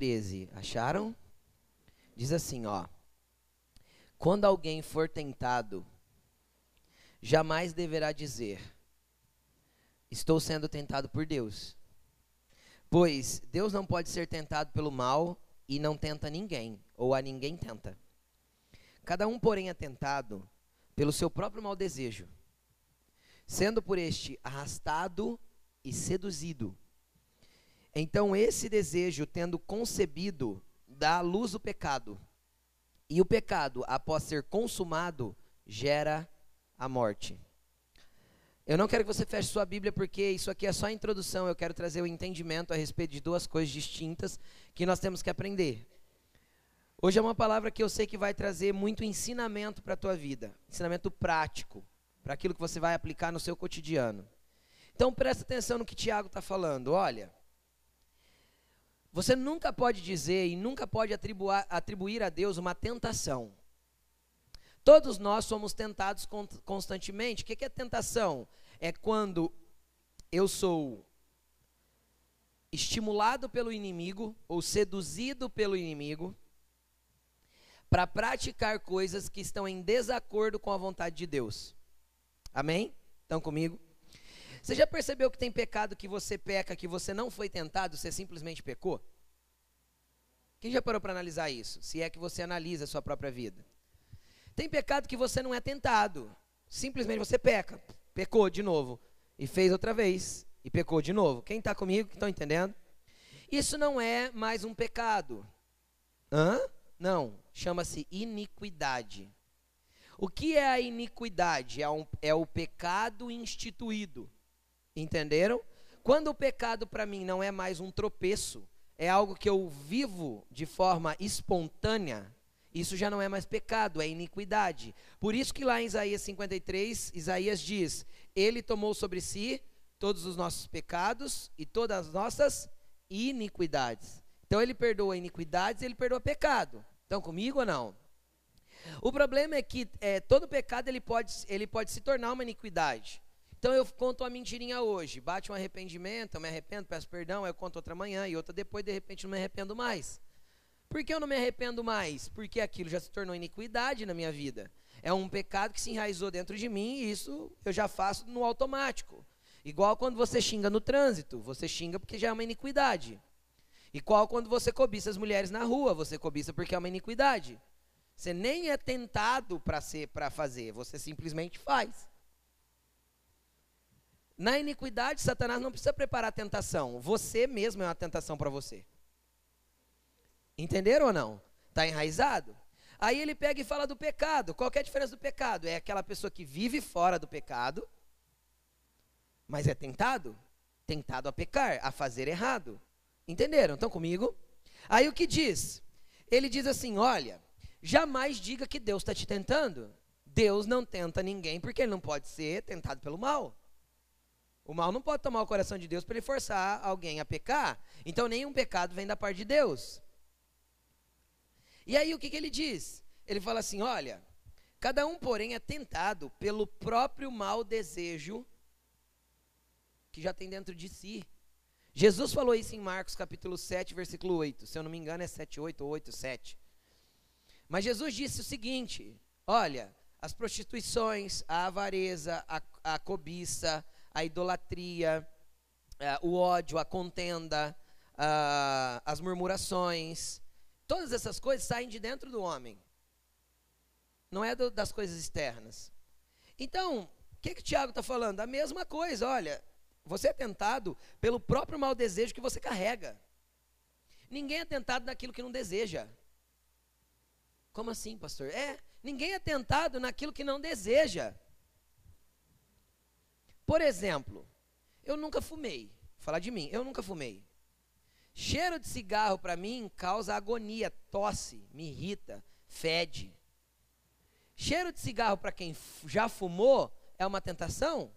Tiago 1,13. Acharam? Diz assim, ó. Quando alguém for tentado, jamais deverá dizer: Estou sendo tentado por Deus. Pois Deus não pode ser tentado pelo mal e não tenta ninguém, ou a ninguém tenta. Cada um, porém, é tentado pelo seu próprio mau desejo, sendo por este arrastado e seduzido. Então, esse desejo, tendo concebido, dá à luz o pecado. E o pecado, após ser consumado, gera a morte. Eu não quero que você feche sua Bíblia porque isso aqui é só a introdução. Eu quero trazer o entendimento a respeito de duas coisas distintas que nós temos que aprender. Hoje é uma palavra que eu sei que vai trazer muito ensinamento para a tua vida, ensinamento prático, para aquilo que você vai aplicar no seu cotidiano. Então presta atenção no que Tiago está falando. Olha, você nunca pode dizer e nunca pode atribuir, a Deus uma tentação. Todos nós somos tentados constantemente. O que é tentação? É quando eu sou estimulado pelo inimigo ou seduzido pelo inimigo para praticar coisas que estão em desacordo com a vontade de Deus. Amém? Estão comigo? Você já percebeu que tem pecado que você peca, que você não foi tentado, você simplesmente pecou? Quem já parou para analisar isso? Se é que você analisa a sua própria vida. Tem pecado que você não é tentado. Simplesmente você peca. Pecou de novo. E fez outra vez. E pecou de novo. Quem está comigo? Estão entendendo? Isso não é mais um pecado. Hã? Não. Chama-se iniquidade. O que é a iniquidade? É, um, é o pecado instituído. Entenderam? Quando o pecado para mim não é mais um tropeço, é algo que eu vivo de forma espontânea, isso já não é mais pecado, é iniquidade. Por isso que lá em Isaías 53, Isaías diz: Ele tomou sobre si todos os nossos pecados e todas as nossas iniquidades. Então ele perdoa iniquidades e ele perdoa pecado. Estão comigo ou não? O problema é que é, todo pecado ele pode, ele pode se tornar uma iniquidade. Então eu conto uma mentirinha hoje, bate um arrependimento, eu me arrependo, peço perdão, eu conto outra manhã e outra depois, de repente não me arrependo mais. Por que eu não me arrependo mais? Porque aquilo já se tornou iniquidade na minha vida. É um pecado que se enraizou dentro de mim e isso eu já faço no automático. Igual quando você xinga no trânsito, você xinga porque já é uma iniquidade. Igual quando você cobiça as mulheres na rua, você cobiça porque é uma iniquidade. Você nem é tentado para ser para fazer, você simplesmente faz. Na iniquidade, Satanás não precisa preparar a tentação, você mesmo é uma tentação para você. Entenderam ou não? Está enraizado? Aí ele pega e fala do pecado. Qual é a diferença do pecado? É aquela pessoa que vive fora do pecado, mas é tentado? Tentado a pecar, a fazer errado. Entenderam? Estão comigo? Aí o que diz? Ele diz assim: olha, jamais diga que Deus está te tentando. Deus não tenta ninguém porque ele não pode ser tentado pelo mal. O mal não pode tomar o coração de Deus para ele forçar alguém a pecar. Então nenhum pecado vem da parte de Deus. E aí o que, que ele diz? Ele fala assim: olha, cada um, porém, é tentado pelo próprio mau desejo que já tem dentro de si. Jesus falou isso em Marcos capítulo 7, versículo 8. Se eu não me engano, é 7, 8 ou 8, 7. Mas Jesus disse o seguinte: olha, as prostituições, a avareza, a, a cobiça, a idolatria, o ódio, a contenda, as murmurações, Todas essas coisas saem de dentro do homem. Não é das coisas externas. Então, o que, que o Tiago está falando? A mesma coisa, olha. Você é tentado pelo próprio mau desejo que você carrega. Ninguém é tentado naquilo que não deseja. Como assim, pastor? É, ninguém é tentado naquilo que não deseja. Por exemplo, eu nunca fumei. Vou falar de mim, eu nunca fumei. Cheiro de cigarro para mim causa agonia, tosse, me irrita, fede. Cheiro de cigarro para quem já fumou é uma tentação?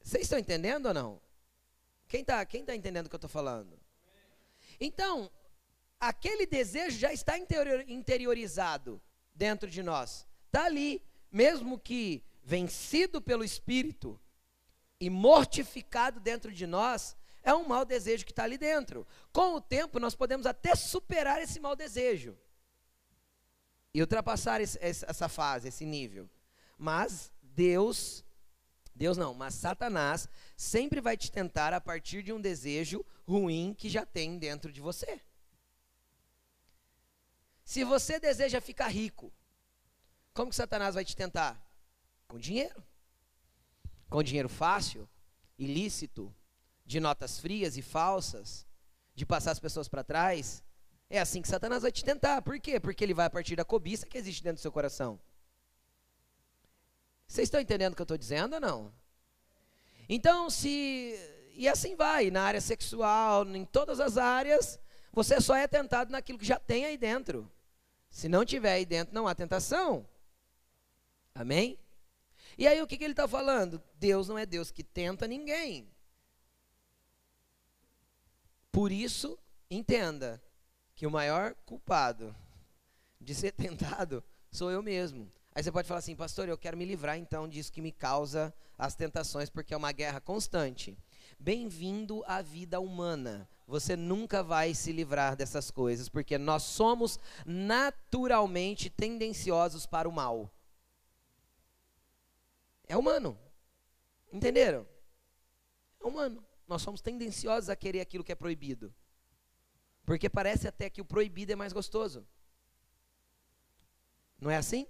Vocês estão entendendo ou não? Quem está quem tá entendendo o que eu estou falando? Então, aquele desejo já está interiorizado dentro de nós. Está ali, mesmo que vencido pelo Espírito e mortificado dentro de nós, É um mau desejo que está ali dentro. Com o tempo, nós podemos até superar esse mau desejo e ultrapassar esse, essa fase, esse nível. Mas Deus, Deus não, mas Satanás sempre vai te tentar a partir de um desejo ruim que já tem dentro de você. Se você deseja ficar rico, como que Satanás vai te tentar? Com dinheiro. Com dinheiro fácil, ilícito, de notas frias e falsas, de passar as pessoas para trás. É assim que Satanás vai te tentar. Por quê? Porque ele vai a partir da cobiça que existe dentro do seu coração. Vocês estão entendendo o que eu estou dizendo ou não? Então, se. E assim vai, na área sexual, em todas as áreas, você só é tentado naquilo que já tem aí dentro. Se não tiver aí dentro, não há tentação. Amém? E aí o que, que ele está falando? Deus não é Deus que tenta ninguém. Por isso, entenda que o maior culpado de ser tentado sou eu mesmo. Aí você pode falar assim, pastor, eu quero me livrar então disso que me causa as tentações, porque é uma guerra constante. Bem-vindo à vida humana. Você nunca vai se livrar dessas coisas, porque nós somos naturalmente tendenciosos para o mal. É humano. Entenderam? É humano. Nós somos tendenciosos a querer aquilo que é proibido. Porque parece até que o proibido é mais gostoso. Não é assim?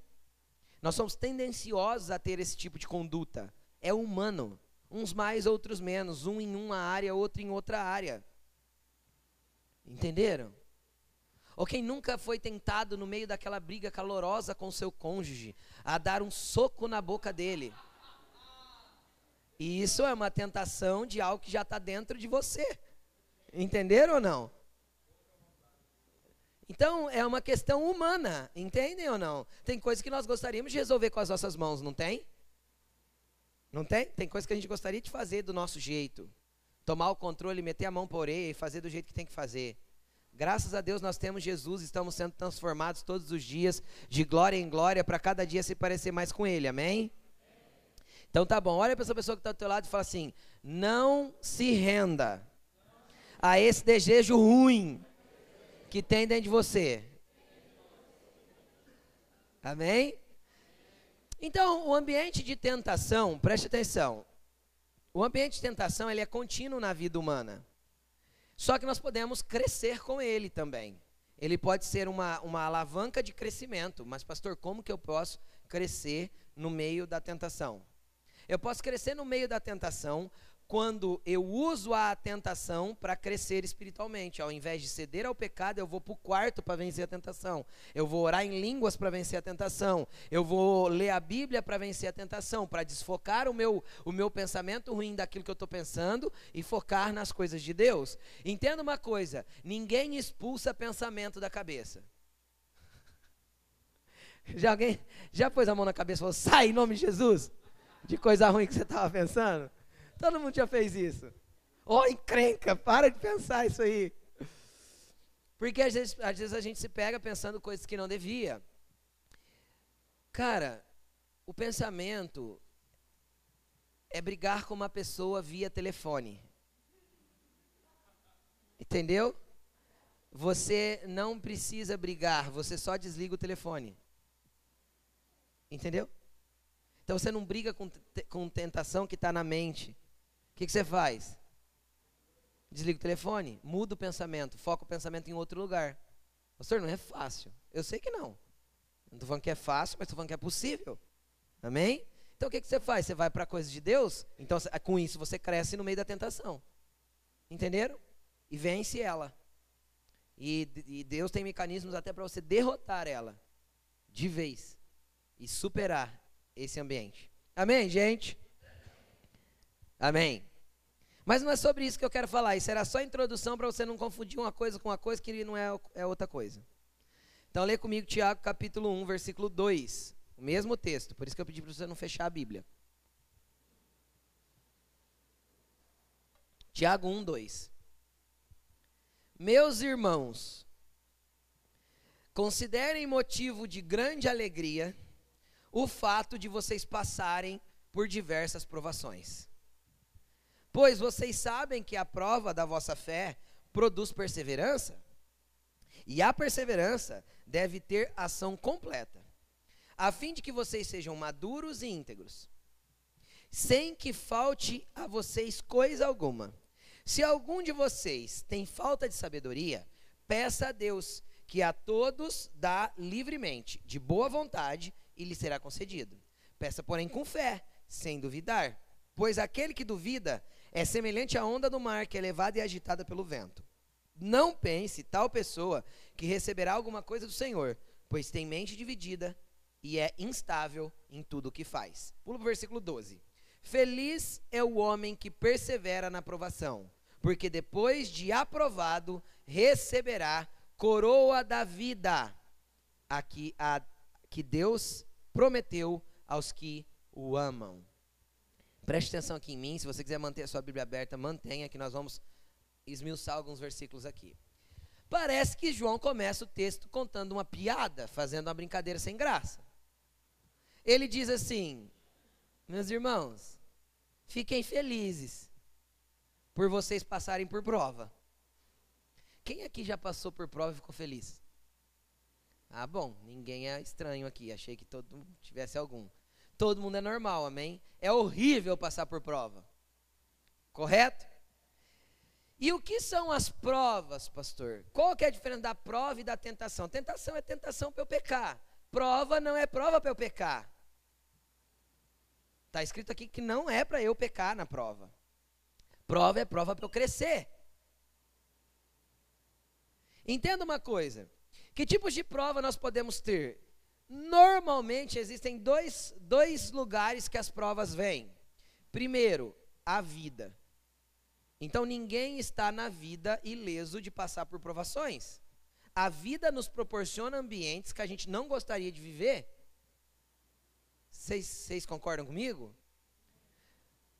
Nós somos tendenciosos a ter esse tipo de conduta. É humano. Uns mais, outros menos. Um em uma área, outro em outra área. Entenderam? Ou quem nunca foi tentado no meio daquela briga calorosa com seu cônjuge a dar um soco na boca dele? E isso é uma tentação de algo que já está dentro de você. Entenderam ou não? Então, é uma questão humana, entendem ou não? Tem coisas que nós gostaríamos de resolver com as nossas mãos, não tem? Não tem? Tem coisas que a gente gostaria de fazer do nosso jeito. Tomar o controle, meter a mão por orelha e fazer do jeito que tem que fazer. Graças a Deus nós temos Jesus, estamos sendo transformados todos os dias, de glória em glória, para cada dia se parecer mais com Ele, amém? Então tá bom, olha para essa pessoa que está do teu lado e fala assim: não se renda a esse desejo ruim que tem dentro de você. Amém? Então, o ambiente de tentação, preste atenção. O ambiente de tentação, ele é contínuo na vida humana. Só que nós podemos crescer com ele também. Ele pode ser uma, uma alavanca de crescimento. Mas, pastor, como que eu posso crescer no meio da tentação? Eu posso crescer no meio da tentação quando eu uso a tentação para crescer espiritualmente. Ao invés de ceder ao pecado, eu vou para o quarto para vencer a tentação. Eu vou orar em línguas para vencer a tentação. Eu vou ler a Bíblia para vencer a tentação, para desfocar o meu, o meu pensamento ruim daquilo que eu estou pensando e focar nas coisas de Deus. Entenda uma coisa: ninguém expulsa pensamento da cabeça. Já alguém já pôs a mão na cabeça e falou: sai em nome de Jesus? De coisa ruim que você estava pensando? Todo mundo já fez isso. Oh, encrenca, para de pensar isso aí. Porque às vezes, às vezes a gente se pega pensando coisas que não devia. Cara, o pensamento é brigar com uma pessoa via telefone. Entendeu? Você não precisa brigar, você só desliga o telefone. Entendeu? Então você não briga com, com tentação que está na mente. O que, que você faz? Desliga o telefone, muda o pensamento, foca o pensamento em outro lugar. Pastor, não é fácil. Eu sei que não. Não estou falando que é fácil, mas estou falando que é possível. Amém? Então o que, que você faz? Você vai para coisas de Deus? Então com isso você cresce no meio da tentação. Entenderam? E vence ela. E, e Deus tem mecanismos até para você derrotar ela de vez e superar esse ambiente. Amém, gente? Amém. Mas não é sobre isso que eu quero falar. Isso era só introdução para você não confundir uma coisa com uma coisa que não é, é outra coisa. Então lê comigo Tiago capítulo 1, versículo 2. O mesmo texto. Por isso que eu pedi para você não fechar a Bíblia. Tiago 1, 2. Meus irmãos, considerem motivo de grande alegria o fato de vocês passarem por diversas provações Pois vocês sabem que a prova da vossa fé produz perseverança, e a perseverança deve ter ação completa, a fim de que vocês sejam maduros e íntegros, sem que falte a vocês coisa alguma. Se algum de vocês tem falta de sabedoria, peça a Deus, que a todos dá livremente, de boa vontade, e lhe será concedido. Peça, porém, com fé, sem duvidar, pois aquele que duvida é semelhante à onda do mar que é levada e agitada pelo vento. Não pense tal pessoa que receberá alguma coisa do Senhor, pois tem mente dividida e é instável em tudo o que faz. Pula para o versículo 12. Feliz é o homem que persevera na aprovação, porque depois de aprovado receberá coroa da vida, a que, a, que Deus prometeu aos que o amam. Preste atenção aqui em mim, se você quiser manter a sua Bíblia aberta, mantenha, que nós vamos esmiuçar alguns versículos aqui. Parece que João começa o texto contando uma piada, fazendo uma brincadeira sem graça. Ele diz assim: Meus irmãos, fiquem felizes por vocês passarem por prova. Quem aqui já passou por prova e ficou feliz? Ah, bom, ninguém é estranho aqui. Achei que todo mundo tivesse algum. Todo mundo é normal, amém? É horrível passar por prova. Correto? E o que são as provas, pastor? Qual que é a diferença da prova e da tentação? Tentação é tentação para eu pecar. Prova não é prova para eu pecar. Está escrito aqui que não é para eu pecar na prova. Prova é prova para eu crescer. Entenda uma coisa. Que tipos de prova nós podemos ter? Normalmente existem dois, dois lugares que as provas vêm. Primeiro, a vida. Então ninguém está na vida ileso de passar por provações. A vida nos proporciona ambientes que a gente não gostaria de viver. Vocês concordam comigo?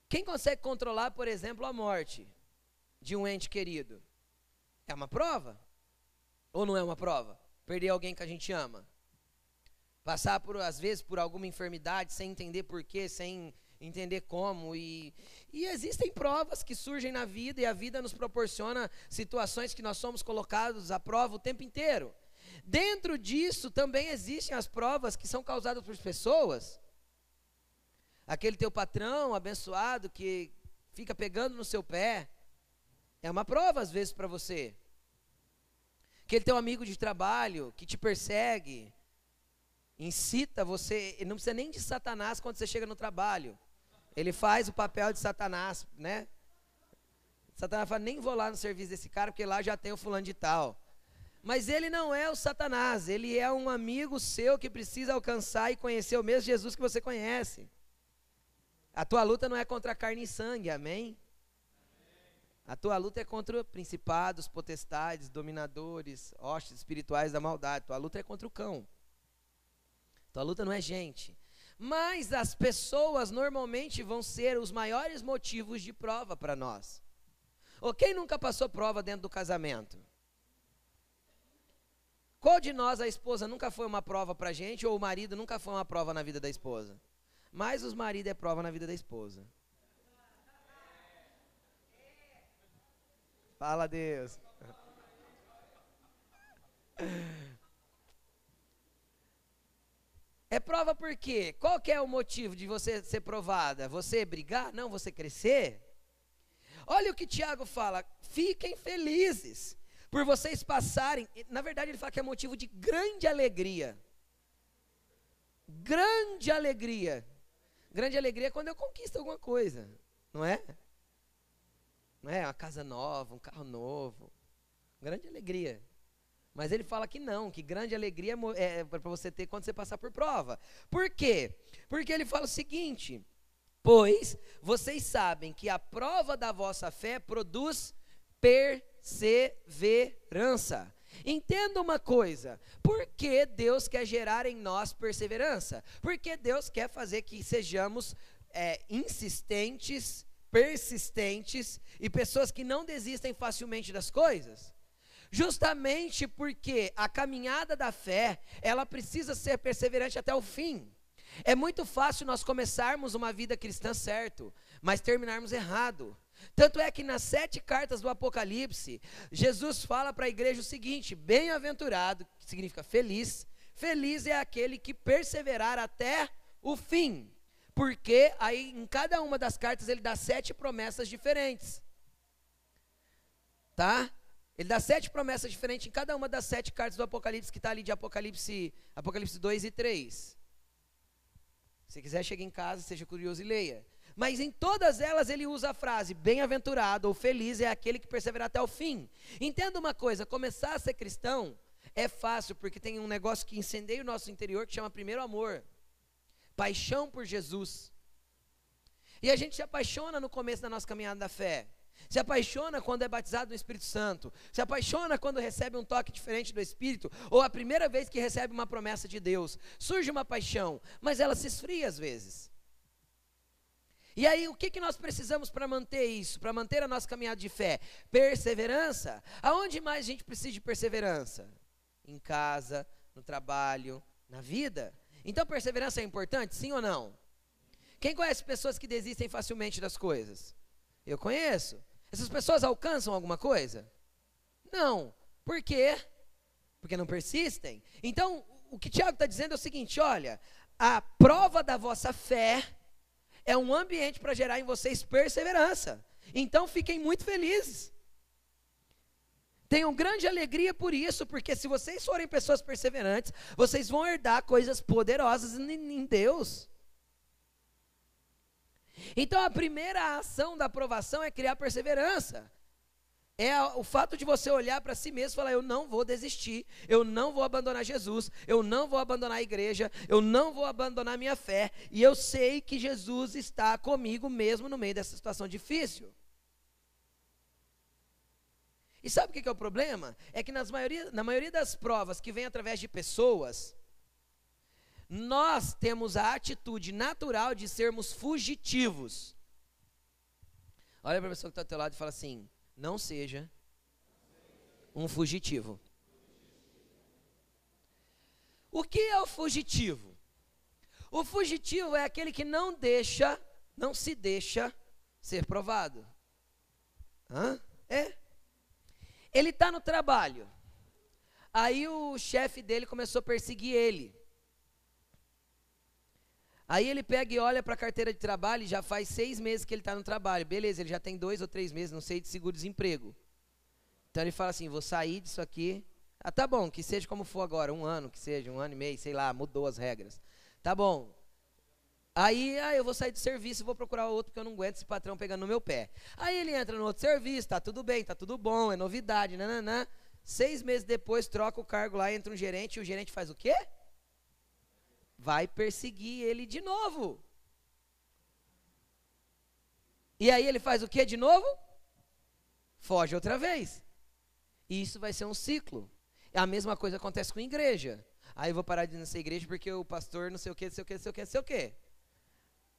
Quem consegue controlar, por exemplo, a morte de um ente querido? É uma prova? Ou não é uma prova? Perder alguém que a gente ama. Passar por, às vezes, por alguma enfermidade sem entender porquê, sem entender como. E, e existem provas que surgem na vida e a vida nos proporciona situações que nós somos colocados à prova o tempo inteiro. Dentro disso também existem as provas que são causadas por pessoas. Aquele teu patrão abençoado que fica pegando no seu pé. É uma prova às vezes para você. Aquele teu amigo de trabalho que te persegue, incita você, não precisa nem de Satanás quando você chega no trabalho. Ele faz o papel de Satanás, né? Satanás fala, nem vou lá no serviço desse cara, porque lá já tem o fulano de tal. Mas ele não é o Satanás, ele é um amigo seu que precisa alcançar e conhecer o mesmo Jesus que você conhece. A tua luta não é contra carne e sangue, amém? A tua luta é contra principados, potestades, dominadores, hostes espirituais da maldade. Tua luta é contra o cão. Tua luta não é gente. Mas as pessoas normalmente vão ser os maiores motivos de prova para nós. Ou quem nunca passou prova dentro do casamento? Qual de nós a esposa nunca foi uma prova para gente ou o marido nunca foi uma prova na vida da esposa? Mas os maridos é prova na vida da esposa. Fala Deus. É prova por quê? Qual que é o motivo de você ser provada? Você brigar? Não, você crescer? Olha o que Tiago fala: fiquem felizes por vocês passarem. Na verdade, ele fala que é motivo de grande alegria. Grande alegria. Grande alegria é quando eu conquisto alguma coisa, não é? É? Uma casa nova, um carro novo. Grande alegria. Mas ele fala que não, que grande alegria é, é para você ter quando você passar por prova. Por quê? Porque ele fala o seguinte: Pois vocês sabem que a prova da vossa fé produz perseverança. Entenda uma coisa: por que Deus quer gerar em nós perseverança? Porque Deus quer fazer que sejamos é, insistentes, persistentes e pessoas que não desistem facilmente das coisas? Justamente porque a caminhada da fé, ela precisa ser perseverante até o fim. É muito fácil nós começarmos uma vida cristã certo, mas terminarmos errado. Tanto é que nas sete cartas do Apocalipse, Jesus fala para a igreja o seguinte: bem-aventurado, que significa feliz, feliz é aquele que perseverar até o fim. Porque aí em cada uma das cartas ele dá sete promessas diferentes. Tá? Ele dá sete promessas diferentes em cada uma das sete cartas do Apocalipse, que está ali de Apocalipse, Apocalipse 2 e 3. Se quiser, chegue em casa, seja curioso e leia. Mas em todas elas ele usa a frase: bem-aventurado ou feliz é aquele que persevera até o fim. Entenda uma coisa: começar a ser cristão é fácil, porque tem um negócio que incendeia o nosso interior que chama primeiro amor paixão por Jesus. E a gente se apaixona no começo da nossa caminhada da fé. Se apaixona quando é batizado no Espírito Santo. Se apaixona quando recebe um toque diferente do Espírito. Ou a primeira vez que recebe uma promessa de Deus. Surge uma paixão, mas ela se esfria às vezes. E aí, o que, que nós precisamos para manter isso? Para manter a nossa caminhada de fé? Perseverança. Aonde mais a gente precisa de perseverança? Em casa, no trabalho, na vida. Então, perseverança é importante, sim ou não? Quem conhece pessoas que desistem facilmente das coisas? Eu conheço. Essas pessoas alcançam alguma coisa? Não. Por quê? Porque não persistem. Então, o que Tiago está dizendo é o seguinte: olha, a prova da vossa fé é um ambiente para gerar em vocês perseverança. Então, fiquem muito felizes. Tenham grande alegria por isso, porque se vocês forem pessoas perseverantes, vocês vão herdar coisas poderosas em Deus. Então a primeira ação da aprovação é criar perseverança. É o fato de você olhar para si mesmo e falar: Eu não vou desistir, eu não vou abandonar Jesus, eu não vou abandonar a igreja, eu não vou abandonar minha fé, e eu sei que Jesus está comigo mesmo no meio dessa situação difícil. E sabe o que é o problema? É que nas maioria, na maioria das provas que vem através de pessoas, nós temos a atitude natural de sermos fugitivos. Olha para a pessoa que está ao teu lado e fala assim: não seja um fugitivo. O que é o fugitivo? O fugitivo é aquele que não deixa, não se deixa ser provado. Hã? É. Ele está no trabalho. Aí o chefe dele começou a perseguir ele. Aí ele pega e olha para a carteira de trabalho e já faz seis meses que ele está no trabalho. Beleza, ele já tem dois ou três meses, não sei, de seguro-desemprego. Então ele fala assim: vou sair disso aqui. Ah, tá bom, que seja como for agora, um ano, que seja, um ano e meio, sei lá, mudou as regras. Tá bom. Aí, ah, eu vou sair do serviço e vou procurar outro porque eu não aguento esse patrão pegando no meu pé. Aí ele entra no outro serviço, tá tudo bem, tá tudo bom, é novidade, nananã. Seis meses depois, troca o cargo lá, entra um gerente e o gerente faz o quê? vai perseguir ele de novo. E aí ele faz o que de novo? Foge outra vez. E isso vai ser um ciclo. A mesma coisa acontece com a igreja. Aí eu vou parar de ir nessa igreja porque o pastor não sei o que, não sei o que, não sei o que, não sei o que.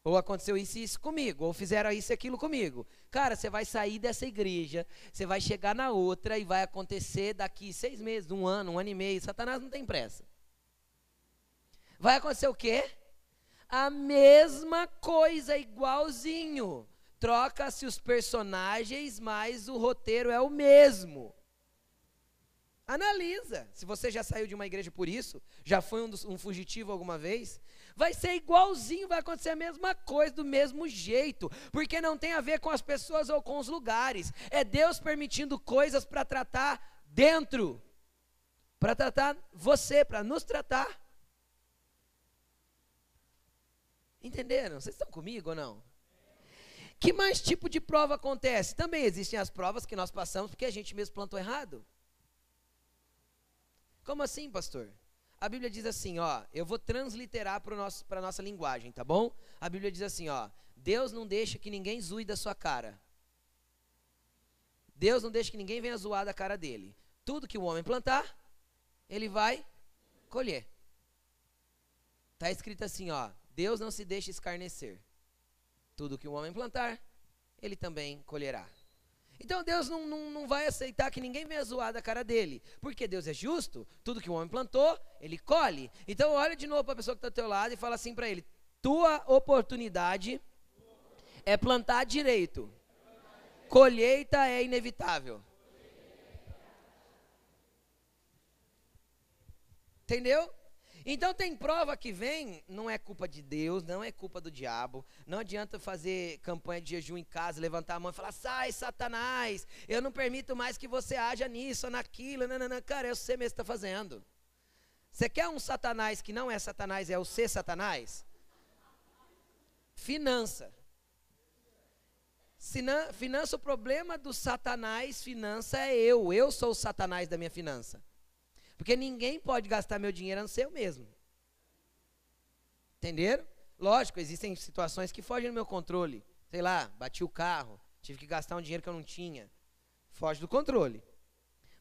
Ou aconteceu isso e isso comigo, ou fizeram isso e aquilo comigo. Cara, você vai sair dessa igreja, você vai chegar na outra e vai acontecer daqui seis meses, um ano, um ano e meio. Satanás não tem pressa. Vai acontecer o quê? A mesma coisa, igualzinho. Troca-se os personagens, mas o roteiro é o mesmo. Analisa. Se você já saiu de uma igreja por isso, já foi um, um fugitivo alguma vez, vai ser igualzinho, vai acontecer a mesma coisa, do mesmo jeito, porque não tem a ver com as pessoas ou com os lugares. É Deus permitindo coisas para tratar dentro, para tratar você, para nos tratar. Entenderam? Vocês estão comigo ou não? Que mais tipo de prova acontece? Também existem as provas que nós passamos porque a gente mesmo plantou errado. Como assim, pastor? A Bíblia diz assim, ó, eu vou transliterar para a nossa linguagem, tá bom? A Bíblia diz assim, ó, Deus não deixa que ninguém zoe da sua cara. Deus não deixa que ninguém venha zoar da cara dele. Tudo que o homem plantar, ele vai colher. Está escrito assim, ó, Deus não se deixa escarnecer. Tudo que o homem plantar, ele também colherá. Então Deus não, não, não vai aceitar que ninguém venha zoar da cara dele. Porque Deus é justo, tudo que o homem plantou, ele colhe. Então olha de novo para a pessoa que está ao teu lado e fala assim para ele: tua oportunidade é plantar direito. colheita é inevitável. Entendeu? Então tem prova que vem, não é culpa de Deus, não é culpa do diabo. Não adianta fazer campanha de jejum em casa, levantar a mão e falar: sai, Satanás, eu não permito mais que você haja nisso naquilo. Não, não, não, cara, é você mesmo que está fazendo. Você quer um Satanás que não é Satanás, é o ser Satanás? Finança. finança, o problema do Satanás, finança é eu. Eu sou o Satanás da minha finança. Porque ninguém pode gastar meu dinheiro a não ser eu mesmo. Entenderam? Lógico, existem situações que fogem do meu controle. Sei lá, bati o carro, tive que gastar um dinheiro que eu não tinha. Foge do controle.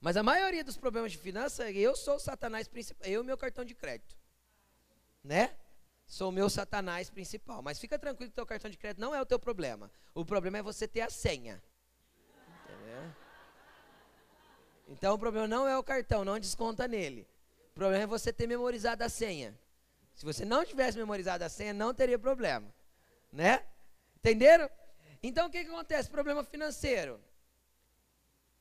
Mas a maioria dos problemas de finança, eu sou o satanás principal, eu e meu cartão de crédito. Né? Sou o meu satanás principal. Mas fica tranquilo que o teu cartão de crédito não é o teu problema. O problema é você ter a senha. Então o problema não é o cartão, não desconta nele. O problema é você ter memorizado a senha. Se você não tivesse memorizado a senha, não teria problema. Né? Entenderam? Então o que, que acontece? Problema financeiro.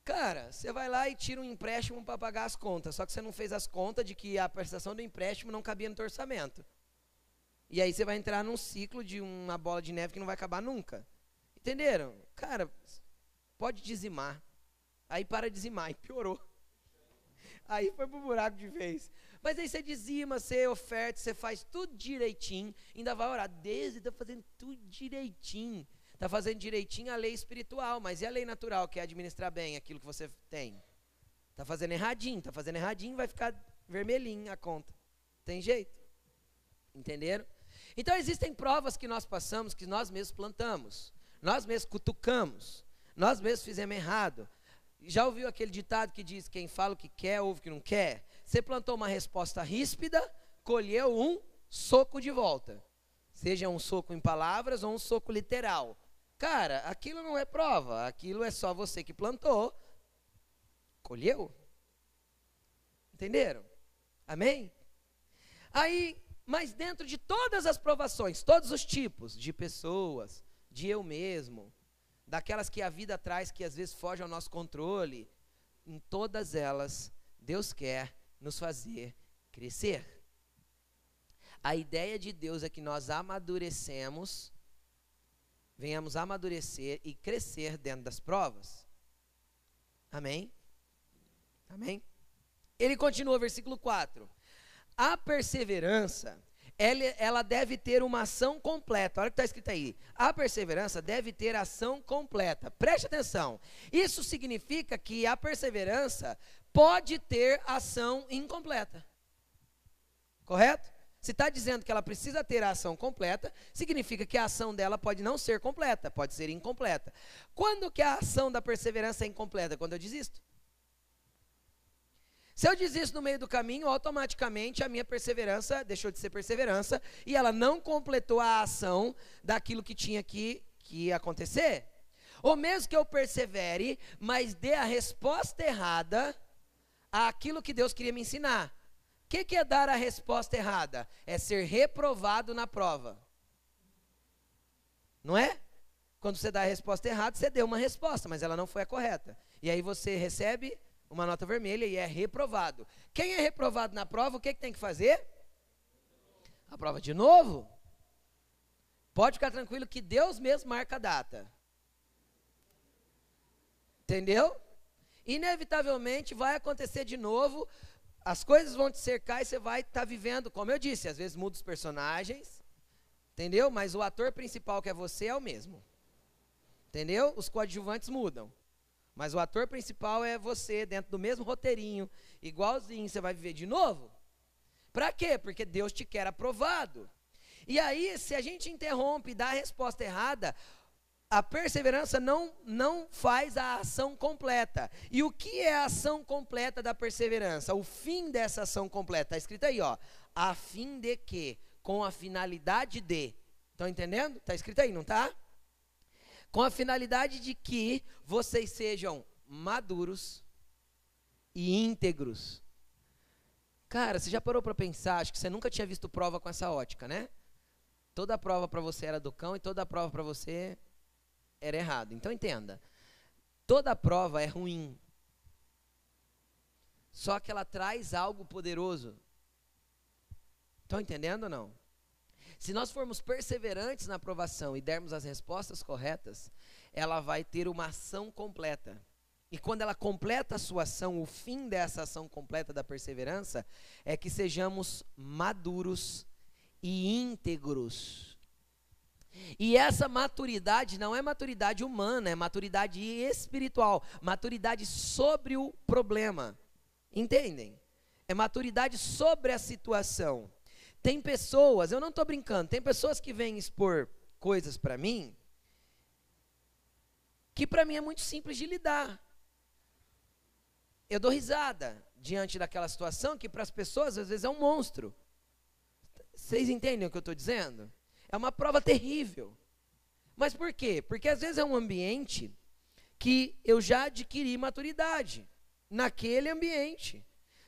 Cara, você vai lá e tira um empréstimo para pagar as contas, só que você não fez as contas de que a prestação do empréstimo não cabia no teu orçamento. E aí você vai entrar num ciclo de uma bola de neve que não vai acabar nunca. Entenderam? Cara, pode dizimar. Aí para dizimar e piorou. Aí foi pro buraco de vez. Mas aí você dizima, você oferta, você faz tudo direitinho, ainda vai orar. Desde está fazendo tudo direitinho. Está fazendo direitinho a lei espiritual, mas e a lei natural, que é administrar bem aquilo que você tem? Está fazendo erradinho, está fazendo erradinho, vai ficar vermelhinho a conta. Tem jeito? Entenderam? Então existem provas que nós passamos, que nós mesmos plantamos. Nós mesmos cutucamos. Nós mesmos fizemos errado. Já ouviu aquele ditado que diz: quem fala o que quer, ouve o que não quer? Você plantou uma resposta ríspida, colheu um soco de volta. Seja um soco em palavras ou um soco literal. Cara, aquilo não é prova, aquilo é só você que plantou, colheu. Entenderam? Amém? Aí, mas dentro de todas as provações, todos os tipos de pessoas, de eu mesmo, daquelas que a vida traz que às vezes fogem ao nosso controle, em todas elas, Deus quer nos fazer crescer. A ideia de Deus é que nós amadurecemos, venhamos amadurecer e crescer dentro das provas. Amém? Amém? Ele continua, versículo 4. A perseverança ela, ela deve ter uma ação completa. Olha o que está escrito aí. A perseverança deve ter ação completa. Preste atenção. Isso significa que a perseverança pode ter ação incompleta. Correto? Se está dizendo que ela precisa ter a ação completa, significa que a ação dela pode não ser completa, pode ser incompleta. Quando que a ação da perseverança é incompleta? Quando eu desisto. Se eu desisto no meio do caminho, automaticamente a minha perseverança deixou de ser perseverança e ela não completou a ação daquilo que tinha que, que acontecer. Ou mesmo que eu persevere, mas dê a resposta errada àquilo que Deus queria me ensinar. O que, que é dar a resposta errada? É ser reprovado na prova. Não é? Quando você dá a resposta errada, você deu uma resposta, mas ela não foi a correta. E aí você recebe uma nota vermelha e é reprovado. Quem é reprovado na prova, o que, que tem que fazer? A prova de novo. Pode ficar tranquilo que Deus mesmo marca a data. Entendeu? Inevitavelmente vai acontecer de novo, as coisas vão te cercar e você vai estar tá vivendo, como eu disse, às vezes muda os personagens, entendeu? Mas o ator principal que é você é o mesmo. Entendeu? Os coadjuvantes mudam. Mas o ator principal é você, dentro do mesmo roteirinho, igualzinho, você vai viver de novo. Para quê? Porque Deus te quer aprovado. E aí, se a gente interrompe e dá a resposta errada, a perseverança não, não faz a ação completa. E o que é a ação completa da perseverança? O fim dessa ação completa. Está escrito aí, ó. A fim de que? Com a finalidade de. Estão entendendo? Está escrito aí, não está? Com a finalidade de que vocês sejam maduros e íntegros. Cara, você já parou para pensar? Acho que você nunca tinha visto prova com essa ótica, né? Toda prova para você era do cão e toda prova para você era errado. Então entenda. Toda prova é ruim. Só que ela traz algo poderoso. Estão entendendo ou não? Se nós formos perseverantes na aprovação e dermos as respostas corretas, ela vai ter uma ação completa. E quando ela completa a sua ação, o fim dessa ação completa da perseverança é que sejamos maduros e íntegros. E essa maturidade não é maturidade humana, é maturidade espiritual, maturidade sobre o problema. Entendem? É maturidade sobre a situação. Tem pessoas, eu não estou brincando, tem pessoas que vêm expor coisas para mim que para mim é muito simples de lidar. Eu dou risada diante daquela situação que para as pessoas às vezes é um monstro. Vocês entendem o que eu estou dizendo? É uma prova terrível. Mas por quê? Porque às vezes é um ambiente que eu já adquiri maturidade naquele ambiente.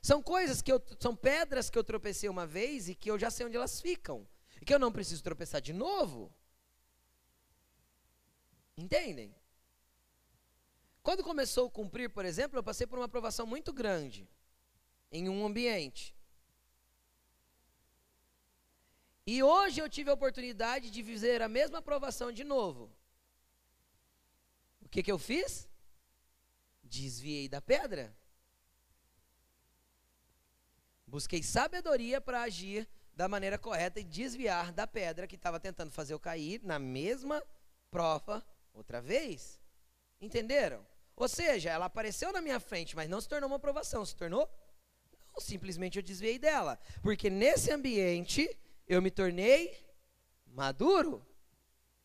São coisas que eu, são pedras que eu tropecei uma vez e que eu já sei onde elas ficam. E que eu não preciso tropeçar de novo. Entendem? Quando começou a cumprir, por exemplo, eu passei por uma aprovação muito grande em um ambiente. E hoje eu tive a oportunidade de viver a mesma aprovação de novo. O que, que eu fiz? Desviei da pedra. Busquei sabedoria para agir da maneira correta e desviar da pedra que estava tentando fazer eu cair na mesma prova outra vez. Entenderam? Ou seja, ela apareceu na minha frente, mas não se tornou uma aprovação, se tornou? Não, simplesmente eu desviei dela. Porque nesse ambiente eu me tornei maduro.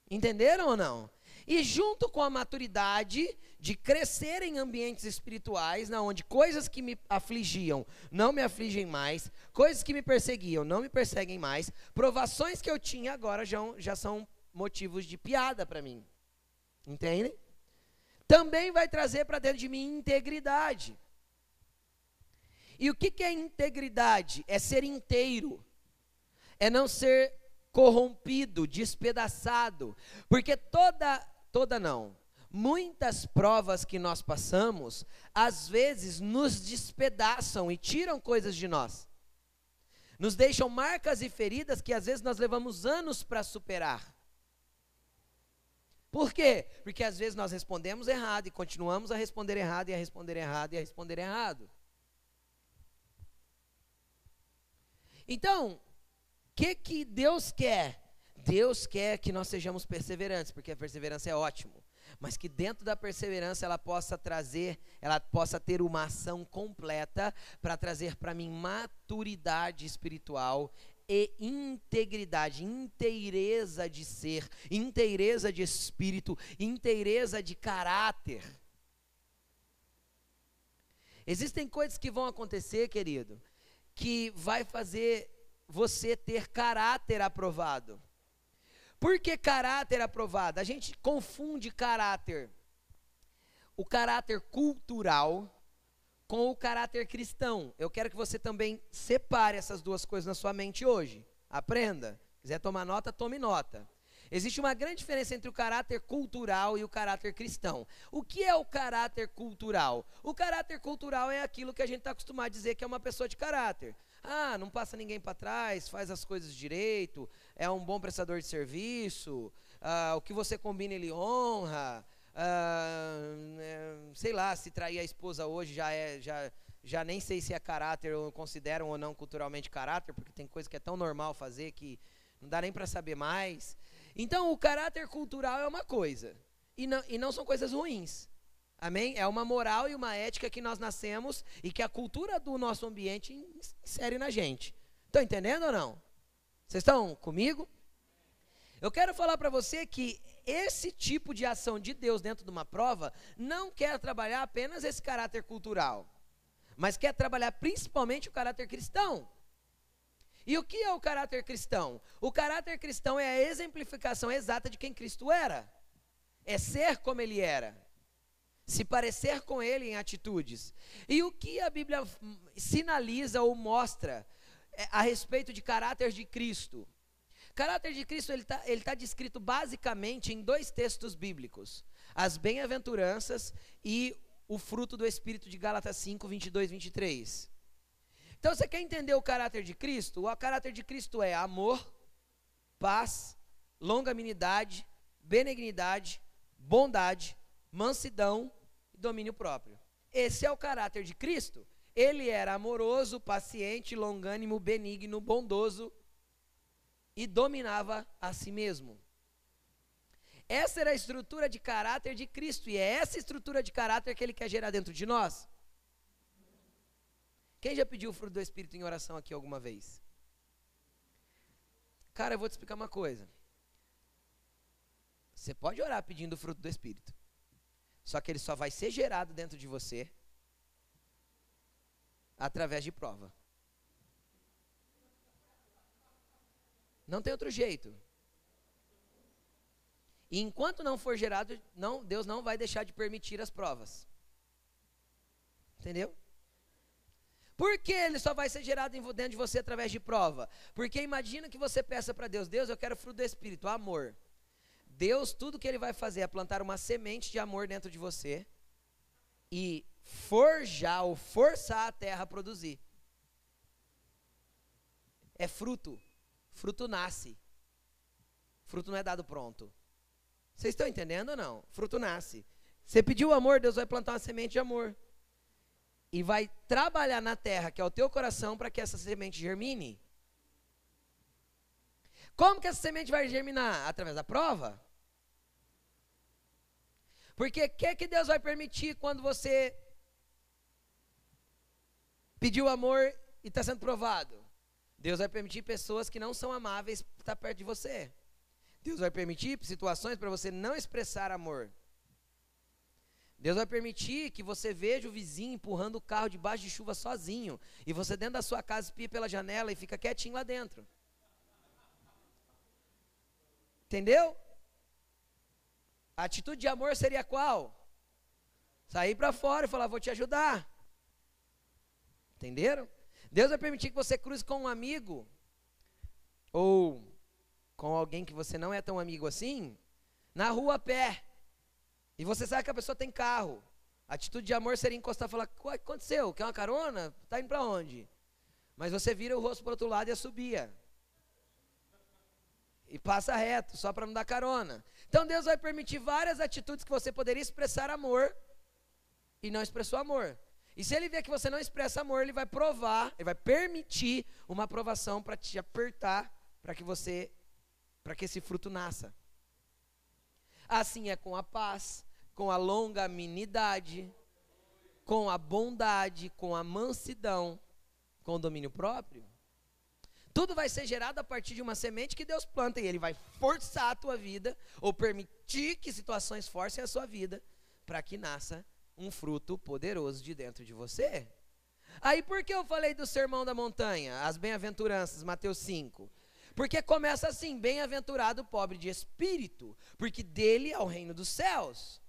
Entenderam ou não? E junto com a maturidade de crescer em ambientes espirituais, na onde coisas que me afligiam não me afligem mais, coisas que me perseguiam não me perseguem mais, provações que eu tinha agora já, já são motivos de piada para mim. Entendem? Também vai trazer para dentro de mim integridade. E o que, que é integridade? É ser inteiro é não ser corrompido, despedaçado, porque toda, toda não, muitas provas que nós passamos, às vezes nos despedaçam e tiram coisas de nós. Nos deixam marcas e feridas que às vezes nós levamos anos para superar. Por quê? Porque às vezes nós respondemos errado e continuamos a responder errado e a responder errado e a responder errado. Então, que, que Deus quer? Deus quer que nós sejamos perseverantes, porque a perseverança é ótimo, mas que dentro da perseverança ela possa trazer, ela possa ter uma ação completa para trazer para mim maturidade espiritual e integridade, inteireza de ser, inteireza de espírito, inteireza de caráter. Existem coisas que vão acontecer, querido, que vai fazer você ter caráter aprovado. Por que caráter aprovado? A gente confunde caráter, o caráter cultural, com o caráter cristão. Eu quero que você também separe essas duas coisas na sua mente hoje. Aprenda. Quiser tomar nota, tome nota. Existe uma grande diferença entre o caráter cultural e o caráter cristão. O que é o caráter cultural? O caráter cultural é aquilo que a gente está acostumado a dizer que é uma pessoa de caráter. Ah, não passa ninguém para trás, faz as coisas direito, é um bom prestador de serviço, ah, o que você combina ele honra. Ah, é, sei lá, se trair a esposa hoje já é. Já, já nem sei se é caráter ou consideram ou não culturalmente caráter, porque tem coisa que é tão normal fazer que não dá nem para saber mais. Então, o caráter cultural é uma coisa, e não, e não são coisas ruins. Amém? É uma moral e uma ética que nós nascemos e que a cultura do nosso ambiente insere na gente. Estão entendendo ou não? Vocês estão comigo? Eu quero falar para você que esse tipo de ação de Deus dentro de uma prova não quer trabalhar apenas esse caráter cultural, mas quer trabalhar principalmente o caráter cristão. E o que é o caráter cristão? O caráter cristão é a exemplificação exata de quem Cristo era. É ser como ele era se parecer com ele em atitudes. E o que a Bíblia sinaliza ou mostra é, a respeito de caráter de Cristo? Caráter de Cristo ele está ele tá descrito basicamente em dois textos bíblicos. as bem-aventuranças e o fruto do Espírito de Gálatas 5, 22, 23. Então, você quer entender o caráter de Cristo? O caráter de Cristo é amor, paz, longanimidade, benignidade, bondade, mansidão e domínio próprio. Esse é o caráter de Cristo. Ele era amoroso, paciente, longânimo, benigno, bondoso e dominava a si mesmo. Essa era a estrutura de caráter de Cristo e é essa estrutura de caráter que ele quer gerar dentro de nós. Quem já pediu o fruto do Espírito em oração aqui alguma vez? Cara, eu vou te explicar uma coisa. Você pode orar pedindo o fruto do Espírito. Só que ele só vai ser gerado dentro de você através de prova. Não tem outro jeito. E enquanto não for gerado, não, Deus não vai deixar de permitir as provas. Entendeu? Por que ele só vai ser gerado dentro de você através de prova? Porque imagina que você peça para Deus, Deus, eu quero fruto do Espírito, amor. Deus, tudo que ele vai fazer é plantar uma semente de amor dentro de você e forjar ou forçar a terra a produzir. É fruto. Fruto nasce. Fruto não é dado pronto. Vocês estão entendendo ou não? Fruto nasce. Você pediu amor, Deus vai plantar uma semente de amor. E vai trabalhar na terra, que é o teu coração, para que essa semente germine. Como que essa semente vai germinar? Através da prova? Porque o que, que Deus vai permitir quando você pediu amor e está sendo provado? Deus vai permitir pessoas que não são amáveis estar perto de você. Deus vai permitir situações para você não expressar amor. Deus vai permitir que você veja o vizinho empurrando o carro debaixo de chuva sozinho. E você dentro da sua casa espia pela janela e fica quietinho lá dentro. Entendeu? A atitude de amor seria qual? Sair para fora e falar: Vou te ajudar. Entenderam? Deus vai permitir que você cruze com um amigo ou com alguém que você não é tão amigo assim, na rua a pé. E você sabe que a pessoa tem carro. A atitude de amor seria encostar e falar: O que aconteceu? Quer uma carona? Está indo para onde? Mas você vira o rosto para outro lado e assobia. E passa reto, só para não dar carona. Então Deus vai permitir várias atitudes que você poderia expressar amor e não expressou amor. E se ele ver que você não expressa amor, ele vai provar, ele vai permitir uma aprovação para te apertar, para que você, para que esse fruto nasça. Assim é com a paz, com a longanimidade, com a bondade, com a mansidão, com o domínio próprio. Tudo vai ser gerado a partir de uma semente que Deus planta e Ele vai forçar a tua vida ou permitir que situações forcem a sua vida para que nasça um fruto poderoso de dentro de você. Aí por que eu falei do sermão da montanha, as bem-aventuranças, Mateus 5? Porque começa assim: bem-aventurado o pobre de espírito, porque dele é o reino dos céus.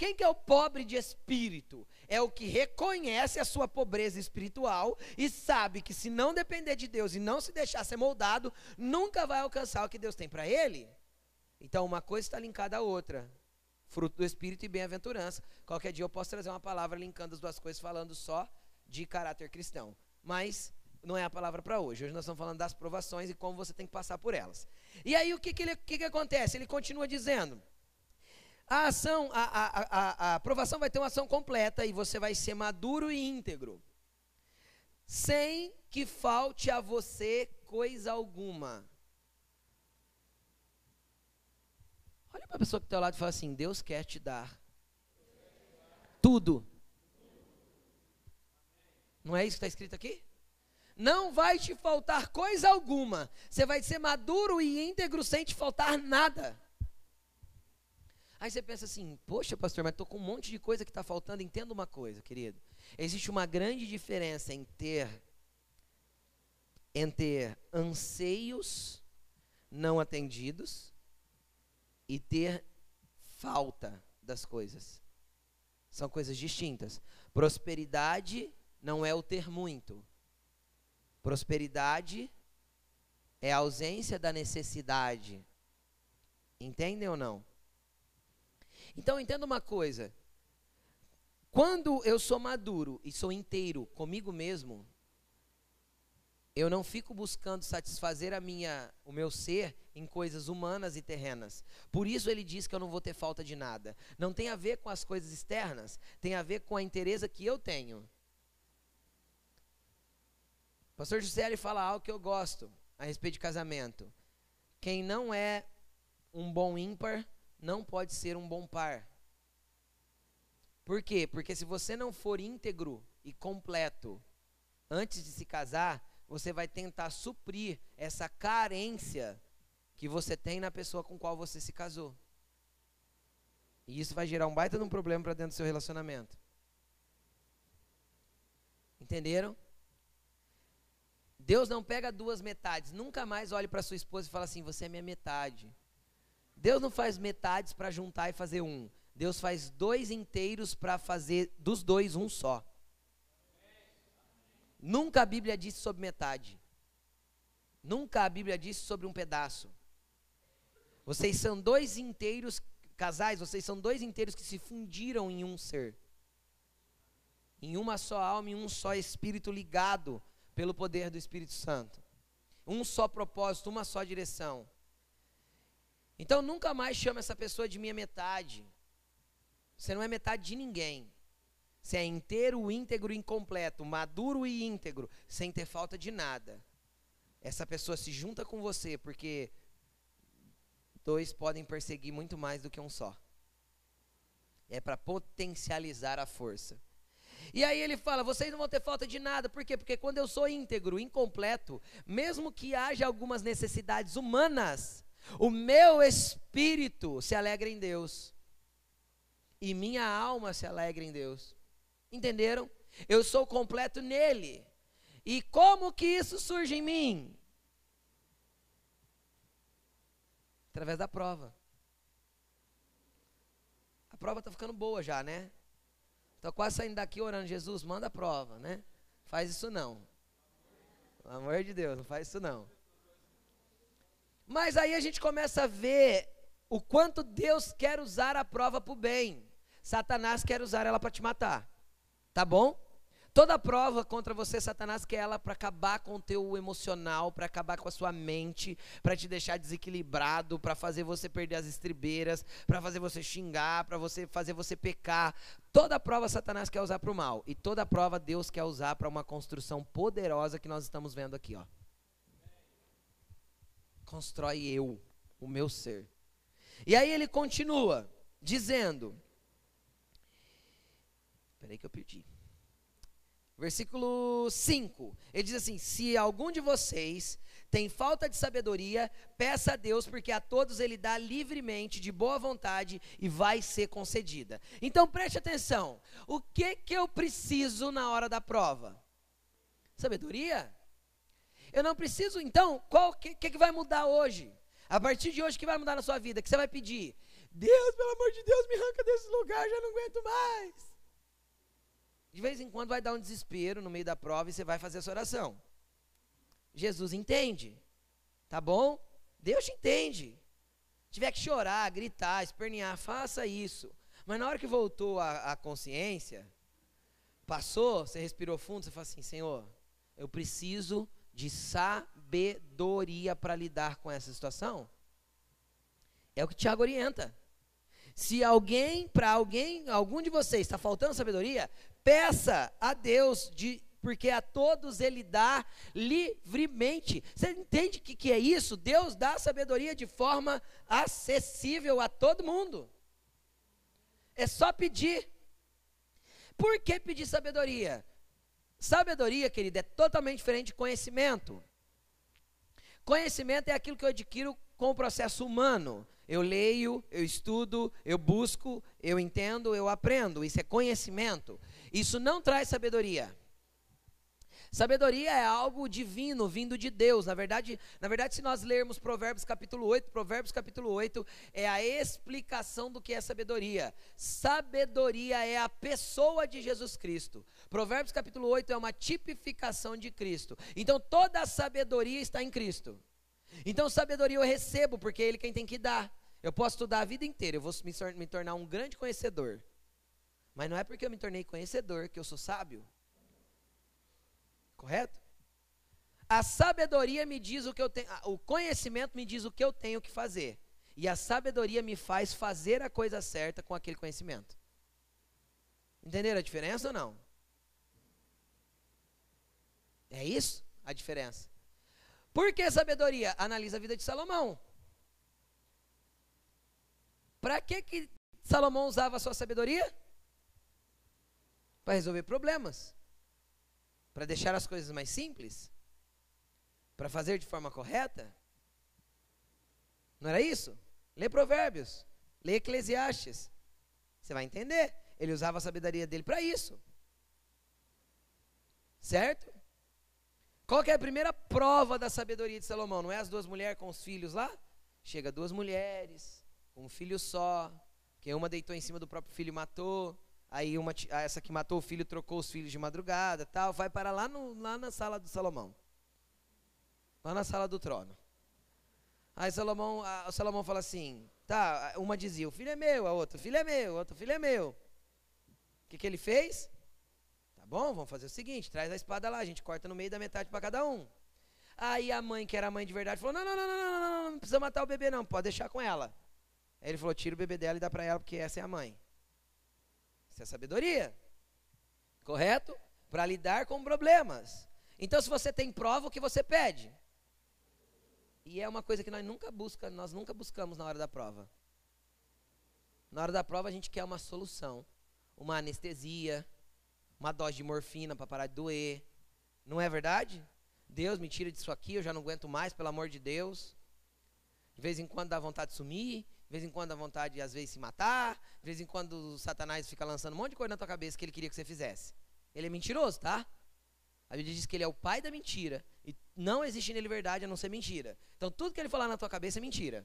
Quem que é o pobre de espírito? É o que reconhece a sua pobreza espiritual e sabe que se não depender de Deus e não se deixar ser moldado, nunca vai alcançar o que Deus tem para ele. Então uma coisa está linkada à outra. Fruto do espírito e bem-aventurança. Qualquer dia eu posso trazer uma palavra linkando as duas coisas falando só de caráter cristão. Mas não é a palavra para hoje. Hoje nós estamos falando das provações e como você tem que passar por elas. E aí o que, que, ele, que, que acontece? Ele continua dizendo: a ação, a, a, a, a aprovação vai ter uma ação completa e você vai ser maduro e íntegro, sem que falte a você coisa alguma. Olha para a pessoa que está ao lado e fala assim: Deus quer te dar tudo. Não é isso que está escrito aqui? Não vai te faltar coisa alguma. Você vai ser maduro e íntegro sem te faltar nada. Aí você pensa assim, poxa, pastor, mas estou com um monte de coisa que está faltando. Entenda uma coisa, querido. Existe uma grande diferença em ter, em ter anseios não atendidos e ter falta das coisas. São coisas distintas. Prosperidade não é o ter muito. Prosperidade é a ausência da necessidade. Entendem ou não? Então entenda uma coisa. Quando eu sou maduro e sou inteiro comigo mesmo, eu não fico buscando satisfazer a minha, o meu ser em coisas humanas e terrenas. Por isso ele diz que eu não vou ter falta de nada. Não tem a ver com as coisas externas, tem a ver com a interesa que eu tenho. O pastor José fala algo que eu gosto a respeito de casamento. Quem não é um bom ímpar não pode ser um bom par. Por quê? Porque se você não for íntegro e completo antes de se casar, você vai tentar suprir essa carência que você tem na pessoa com qual você se casou. E isso vai gerar um baita de um problema para dentro do seu relacionamento. Entenderam? Deus não pega duas metades. Nunca mais olhe para sua esposa e fala assim: "Você é minha metade". Deus não faz metades para juntar e fazer um. Deus faz dois inteiros para fazer dos dois um só. Nunca a Bíblia disse sobre metade. Nunca a Bíblia disse sobre um pedaço. Vocês são dois inteiros, casais, vocês são dois inteiros que se fundiram em um ser. Em uma só alma, em um só espírito ligado pelo poder do Espírito Santo. Um só propósito, uma só direção. Então nunca mais chame essa pessoa de minha metade. Você não é metade de ninguém. Você é inteiro, íntegro, incompleto, maduro e íntegro, sem ter falta de nada. Essa pessoa se junta com você porque dois podem perseguir muito mais do que um só. É para potencializar a força. E aí ele fala: vocês não vão ter falta de nada, por quê? Porque quando eu sou íntegro, incompleto, mesmo que haja algumas necessidades humanas, o meu espírito se alegra em Deus. E minha alma se alegra em Deus. Entenderam? Eu sou completo nele. E como que isso surge em mim? Através da prova. A prova está ficando boa já, né? Estou quase saindo daqui orando, Jesus, manda a prova, né? Faz isso não. Pelo amor de Deus, não faz isso não. Mas aí a gente começa a ver o quanto Deus quer usar a prova para o bem. Satanás quer usar ela para te matar. Tá bom? Toda prova contra você, Satanás, quer ela para acabar com o teu emocional, para acabar com a sua mente, para te deixar desequilibrado, para fazer você perder as estribeiras, para fazer você xingar, para você fazer você pecar. Toda prova Satanás quer usar para o mal e toda prova Deus quer usar para uma construção poderosa que nós estamos vendo aqui, ó constrói eu, o meu ser. E aí ele continua dizendo. Espera aí que eu perdi. Versículo 5. Ele diz assim: Se algum de vocês tem falta de sabedoria, peça a Deus, porque a todos ele dá livremente, de boa vontade, e vai ser concedida. Então preste atenção: o que que eu preciso na hora da prova? Sabedoria? Eu não preciso, então, que, que, que vai mudar hoje? A partir de hoje, o que vai mudar na sua vida? O que você vai pedir? Deus, pelo amor de Deus, me arranca desse lugar, já não aguento mais. De vez em quando vai dar um desespero no meio da prova e você vai fazer essa oração. Jesus entende. Tá bom? Deus te entende. Se tiver que chorar, gritar, espernear, faça isso. Mas na hora que voltou a, a consciência, passou, você respirou fundo, você fala assim: Senhor, eu preciso de sabedoria para lidar com essa situação? É o que Tiago orienta. Se alguém, para alguém, algum de vocês está faltando sabedoria, peça a Deus de porque a todos ele dá livremente. Você entende o que, que é isso? Deus dá sabedoria de forma acessível a todo mundo. É só pedir. Por que pedir sabedoria? Sabedoria, querida, é totalmente diferente de conhecimento. Conhecimento é aquilo que eu adquiro com o processo humano. Eu leio, eu estudo, eu busco, eu entendo, eu aprendo. Isso é conhecimento. Isso não traz sabedoria. Sabedoria é algo divino, vindo de Deus. Na verdade, na verdade, se nós lermos Provérbios capítulo 8, Provérbios capítulo 8 é a explicação do que é sabedoria. Sabedoria é a pessoa de Jesus Cristo. Provérbios capítulo 8 é uma tipificação de Cristo. Então toda a sabedoria está em Cristo. Então sabedoria eu recebo porque é ele quem tem que dar. Eu posso estudar a vida inteira, eu vou me, tornar um grande conhecedor. Mas não é porque eu me tornei conhecedor que eu sou sábio. Correto? A sabedoria me diz o que eu tenho, o conhecimento me diz o que eu tenho que fazer. E a sabedoria me faz fazer a coisa certa com aquele conhecimento. Entenderam a diferença ou não? É isso a diferença. Por que sabedoria? Analisa a vida de Salomão. Para que, que Salomão usava a sua sabedoria? Para resolver problemas. Para deixar as coisas mais simples. Para fazer de forma correta. Não era isso? Lê Provérbios. Lê Eclesiastes. Você vai entender. Ele usava a sabedoria dele para isso. Certo? Qual é a primeira prova da sabedoria de Salomão? Não é as duas mulheres com os filhos lá? Chega duas mulheres, um filho só, que uma deitou em cima do próprio filho e matou. Aí uma, essa que matou o filho trocou os filhos de madrugada, tal, vai para lá, no, lá na sala do Salomão. Lá na sala do trono. Aí Salomão, a, o Salomão fala assim, tá, uma dizia, o filho é meu, a outra, o filho é meu, outro, o filho é meu. O que, que ele fez? Bom, vamos fazer o seguinte: traz a espada lá, a gente corta no meio da metade para cada um. Aí a mãe, que era a mãe de verdade, falou: não, não, não, não, não, não, não, não precisa matar o bebê, não, pode deixar com ela. Aí ele falou: tira o bebê dela e dá para ela, porque essa é a mãe. Isso é sabedoria. Correto? Para lidar com problemas. Então, se você tem prova, o que você pede? E é uma coisa que nós nunca busca, nós nunca buscamos na hora da prova. Na hora da prova a gente quer uma solução, uma anestesia, uma dose de morfina para parar de doer. Não é verdade? Deus me tira disso aqui, eu já não aguento mais, pelo amor de Deus. De vez em quando dá vontade de sumir, de vez em quando dá vontade de, às vezes, se matar, de vez em quando o Satanás fica lançando um monte de coisa na tua cabeça que ele queria que você fizesse. Ele é mentiroso, tá? A Bíblia diz que ele é o pai da mentira. E não existe nele verdade a não ser mentira. Então tudo que ele falar na tua cabeça é mentira.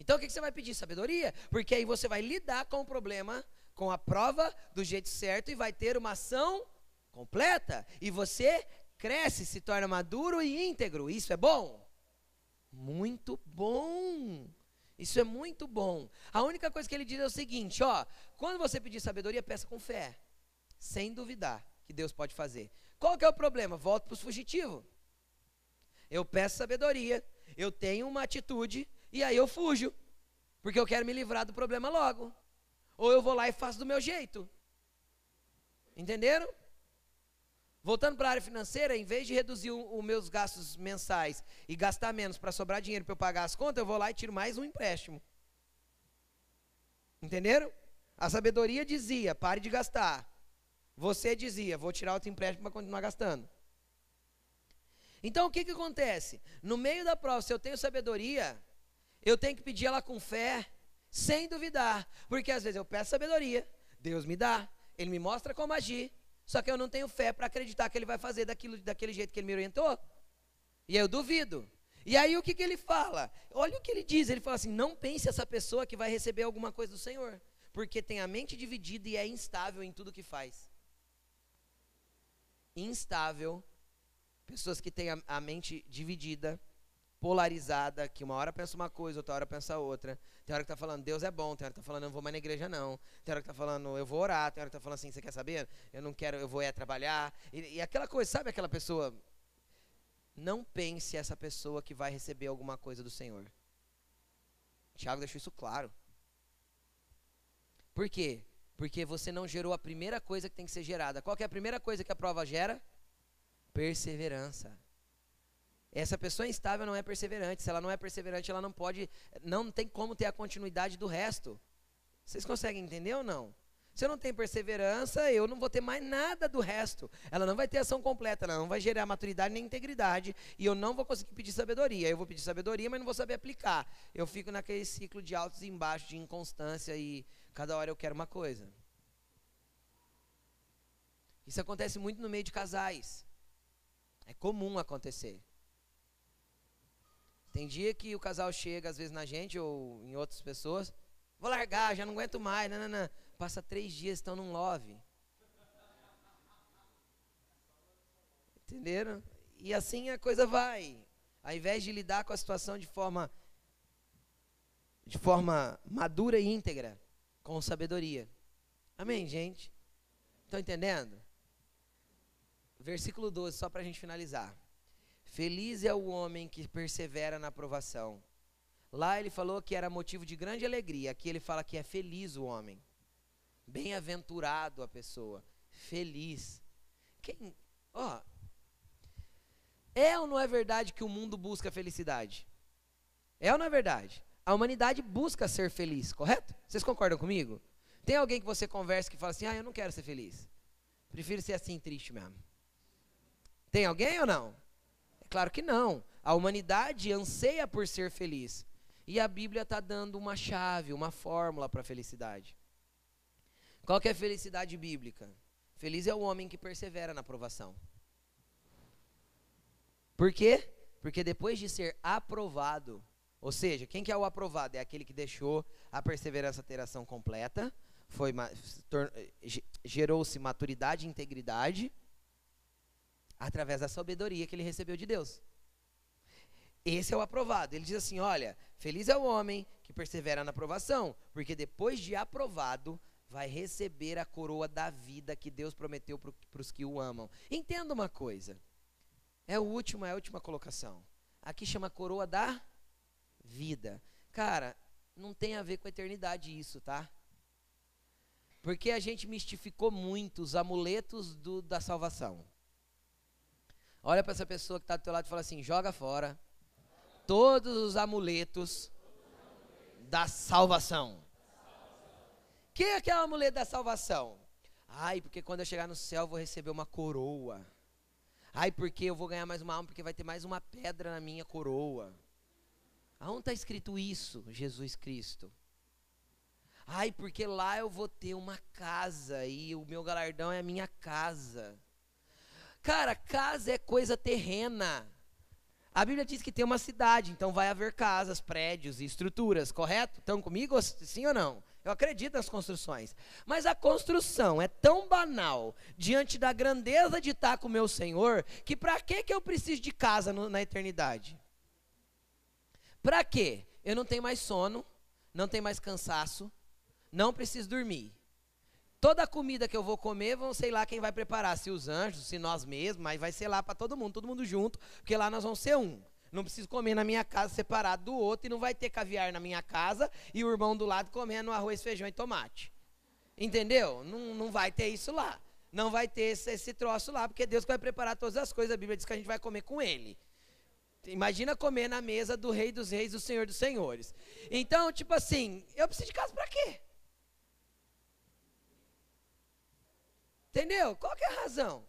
Então o que, que você vai pedir? Sabedoria. Porque aí você vai lidar com o problema com a prova do jeito certo e vai ter uma ação completa. E você cresce, se torna maduro e íntegro. Isso é bom? Muito bom. Isso é muito bom. A única coisa que ele diz é o seguinte, ó, quando você pedir sabedoria, peça com fé, sem duvidar que Deus pode fazer. Qual que é o problema? Volto para os fugitivos. Eu peço sabedoria, eu tenho uma atitude e aí eu fujo, porque eu quero me livrar do problema logo. Ou eu vou lá e faço do meu jeito. Entenderam? Voltando para a área financeira, em vez de reduzir os meus gastos mensais e gastar menos para sobrar dinheiro para eu pagar as contas, eu vou lá e tiro mais um empréstimo. Entenderam? A sabedoria dizia: pare de gastar. Você dizia: vou tirar outro empréstimo para continuar gastando. Então o que, que acontece? No meio da prova, se eu tenho sabedoria, eu tenho que pedir ela com fé sem duvidar, porque às vezes eu peço sabedoria, Deus me dá, Ele me mostra como agir, só que eu não tenho fé para acreditar que Ele vai fazer daquilo, daquele jeito que Ele me orientou, e aí eu duvido. E aí o que, que ele fala? Olha o que ele diz, ele fala assim, não pense essa pessoa que vai receber alguma coisa do Senhor, porque tem a mente dividida e é instável em tudo que faz. Instável, pessoas que têm a, a mente dividida, polarizada, que uma hora pensa uma coisa, outra hora pensa outra. Tem hora que está falando, Deus é bom, tem hora que está falando, eu não vou mais na igreja não. Tem hora que está falando, eu vou orar, tem hora que está falando assim, você quer saber? Eu não quero, eu vou é trabalhar. E, e aquela coisa, sabe aquela pessoa? Não pense essa pessoa que vai receber alguma coisa do Senhor. Tiago deixou isso claro. Por quê? Porque você não gerou a primeira coisa que tem que ser gerada. Qual é a primeira coisa que a prova gera? Perseverança. Essa pessoa instável não é perseverante. Se ela não é perseverante, ela não pode, não tem como ter a continuidade do resto. Vocês conseguem entender ou não? Se eu não tenho perseverança, eu não vou ter mais nada do resto. Ela não vai ter ação completa, ela não vai gerar maturidade nem integridade. E eu não vou conseguir pedir sabedoria. Eu vou pedir sabedoria, mas não vou saber aplicar. Eu fico naquele ciclo de altos e baixos, de inconstância e cada hora eu quero uma coisa. Isso acontece muito no meio de casais. É comum acontecer. Tem dia que o casal chega, às vezes, na gente ou em outras pessoas. Vou largar, já não aguento mais. Não, não, não. Passa três dias, estão num love. Entenderam? E assim a coisa vai. Ao invés de lidar com a situação de forma de forma madura e íntegra, com sabedoria. Amém, gente? Estão entendendo? Versículo 12, só para a gente finalizar. Feliz é o homem que persevera na aprovação. Lá ele falou que era motivo de grande alegria. Aqui ele fala que é feliz o homem. Bem-aventurado a pessoa. Feliz. Quem, ó, é ou não é verdade que o mundo busca felicidade? É ou não é verdade? A humanidade busca ser feliz, correto? Vocês concordam comigo? Tem alguém que você conversa que fala assim: ah, eu não quero ser feliz. Prefiro ser assim, triste mesmo. Tem alguém ou não? Claro que não. A humanidade anseia por ser feliz. E a Bíblia está dando uma chave, uma fórmula para a felicidade. Qual que é a felicidade bíblica? Feliz é o homem que persevera na aprovação. Por quê? Porque depois de ser aprovado, ou seja, quem que é o aprovado? É aquele que deixou a perseverança ter ação completa, gerou-se maturidade e integridade através da sabedoria que ele recebeu de Deus. Esse é o aprovado. Ele diz assim: olha, feliz é o homem que persevera na aprovação, porque depois de aprovado, vai receber a coroa da vida que Deus prometeu para os que o amam. Entenda uma coisa. É o último, é a última colocação. Aqui chama coroa da vida. Cara, não tem a ver com a eternidade isso, tá? Porque a gente mistificou muito os amuletos do, da salvação. Olha para essa pessoa que está do teu lado e fala assim: joga fora todos os amuletos da salvação. Que é aquele amuleto da salvação? Ai, porque quando eu chegar no céu eu vou receber uma coroa. Ai, porque eu vou ganhar mais uma alma, porque vai ter mais uma pedra na minha coroa. Aonde está escrito isso, Jesus Cristo? Ai, porque lá eu vou ter uma casa e o meu galardão é a minha casa. Cara, casa é coisa terrena. A Bíblia diz que tem uma cidade, então vai haver casas, prédios e estruturas, correto? Estão comigo, sim ou não? Eu acredito nas construções. Mas a construção é tão banal diante da grandeza de estar com o meu Senhor, que para que, eu preciso de casa no, na eternidade? Para quê? Eu não tenho mais sono, não tenho mais cansaço, não preciso dormir. Toda a comida que eu vou comer, vão sei lá quem vai preparar, se os anjos, se nós mesmos, mas vai ser lá para todo mundo, todo mundo junto, porque lá nós vamos ser um. Não preciso comer na minha casa separado do outro e não vai ter caviar na minha casa e o irmão do lado comendo arroz, feijão e tomate. Entendeu? Não, não vai ter isso lá. Não vai ter esse, esse troço lá, porque Deus vai preparar todas as coisas. A Bíblia diz que a gente vai comer com Ele. Imagina comer na mesa do Rei dos Reis, do Senhor dos Senhores. Então, tipo assim, eu preciso de casa para quê? Entendeu? Qual que é a razão?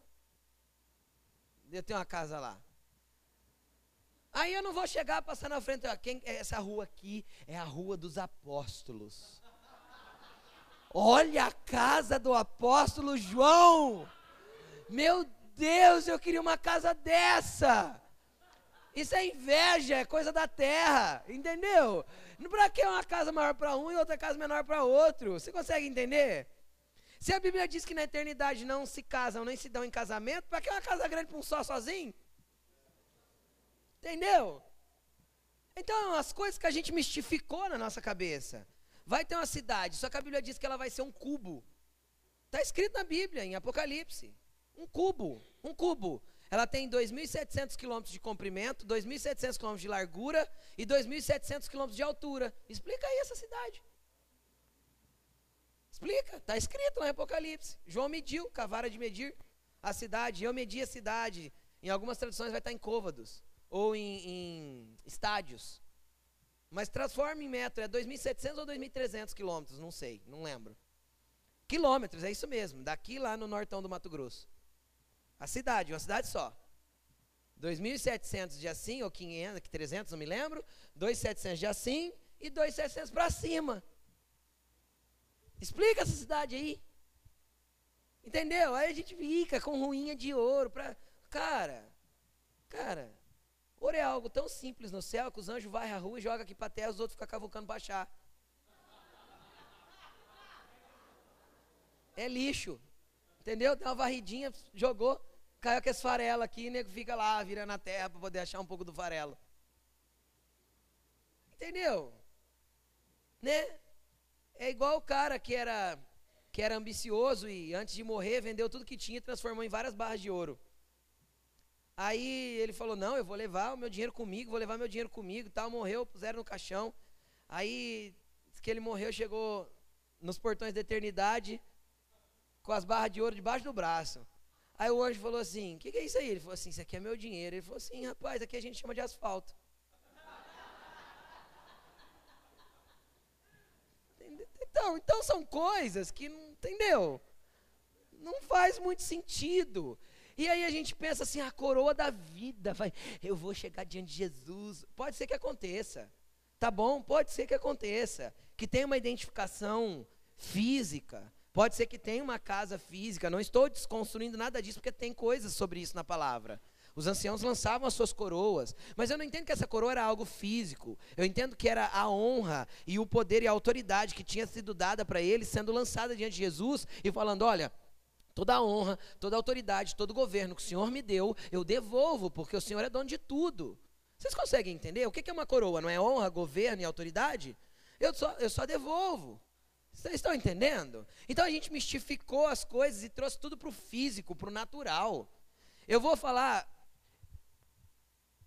Eu tenho uma casa lá. Aí eu não vou chegar passar na frente, ó, quem, essa rua aqui é a rua dos apóstolos. Olha a casa do apóstolo João. Meu Deus, eu queria uma casa dessa. Isso é inveja, é coisa da terra, entendeu? Para que uma casa maior para um e outra casa menor para outro? Você consegue entender? Se a Bíblia diz que na eternidade não se casam nem se dão em casamento, para que uma casa grande para um só sozinho? Entendeu? Então, as coisas que a gente mistificou na nossa cabeça. Vai ter uma cidade, só que a Bíblia diz que ela vai ser um cubo. Está escrito na Bíblia, em Apocalipse. Um cubo, um cubo. Ela tem 2.700 quilômetros de comprimento, 2.700 quilômetros de largura e 2.700 quilômetros de altura. Explica aí essa cidade. Explica, está escrito em Apocalipse. João mediu, com a vara de medir a cidade. Eu medi a cidade. Em algumas traduções vai estar em côvados ou em, em estádios. Mas transforma em metro, é 2.700 ou 2.300 quilômetros, não sei, não lembro. Quilômetros, é isso mesmo, daqui lá no nortão do Mato Grosso. A cidade, uma cidade só. 2.700 de assim, ou 500, 300, não me lembro. 2.700 de assim e 2.700 para cima. Explica essa cidade aí. Entendeu? Aí a gente fica com ruinha de ouro para cara. Cara, ouro é algo tão simples no céu que os anjos varrem a rua e jogam aqui para terra, os outros ficam cavucando para achar. É lixo. Entendeu? Deu uma varridinha, jogou, caiu com farelo aqui e nego fica lá virando a terra para poder achar um pouco do farelo. Entendeu? né? É igual o cara que era que era ambicioso e antes de morrer vendeu tudo que tinha e transformou em várias barras de ouro. Aí ele falou: Não, eu vou levar o meu dinheiro comigo, vou levar meu dinheiro comigo. Tal, morreu, puseram no caixão. Aí que ele morreu, chegou nos portões da eternidade com as barras de ouro debaixo do braço. Aí o anjo falou assim: que, que, é isso aí? Ele falou assim: Isso aqui é meu dinheiro. Ele falou assim: Rapaz, aqui a gente chama de asfalto. Então, então são coisas que entendeu? Não faz muito sentido. E aí a gente pensa assim, a coroa da vida, vai, eu vou chegar diante de Jesus. Pode ser que aconteça. Tá bom? Pode ser que aconteça. Que tenha uma identificação física. Pode ser que tenha uma casa física. Não estou desconstruindo nada disso, porque tem coisas sobre isso na palavra. Os anciãos lançavam as suas coroas, mas eu não entendo que essa coroa era algo físico. Eu entendo que era a honra e o poder e a autoridade que tinha sido dada para eles, sendo lançada diante de Jesus e falando: olha, toda a honra, toda a autoridade, todo o governo que o Senhor me deu, eu devolvo, porque o Senhor é dono de tudo. Vocês conseguem entender? O que é uma coroa? Não é honra, governo e autoridade? Eu só, eu só devolvo. Vocês estão entendendo? Então a gente mistificou as coisas e trouxe tudo para o físico, para o natural. Eu vou falar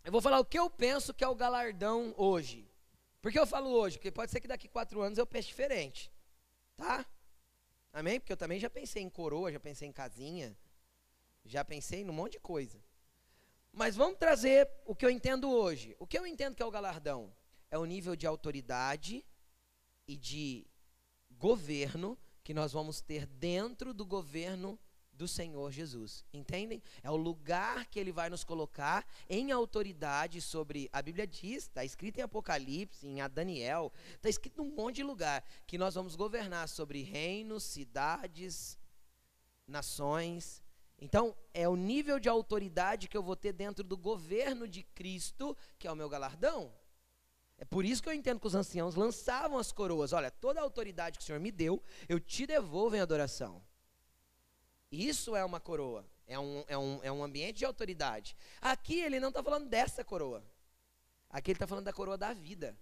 eu vou falar o que eu penso que é o galardão hoje. Por que eu falo hoje? Porque pode ser que daqui quatro anos eu pense diferente. Tá? Amém? Porque eu também já pensei em coroa, já pensei em casinha, já pensei em um monte de coisa. Mas vamos trazer o que eu entendo hoje. O que eu entendo que é o galardão? É o nível de autoridade e de governo que nós vamos ter dentro do governo do Senhor Jesus. Entendem? É o lugar que ele vai nos colocar em autoridade sobre. A Bíblia diz, está escrito em Apocalipse, em Daniel, está escrito num monte de lugar que nós vamos governar sobre reinos, cidades, nações. Então, é o nível de autoridade que eu vou ter dentro do governo de Cristo, que é o meu galardão. É por isso que eu entendo que os anciãos lançavam as coroas. Olha, toda a autoridade que o Senhor me deu, eu te devolvo em adoração. Isso é uma coroa. É um, é um, é um ambiente de autoridade. Aqui ele não está falando dessa coroa. Aqui ele está falando da coroa da vida.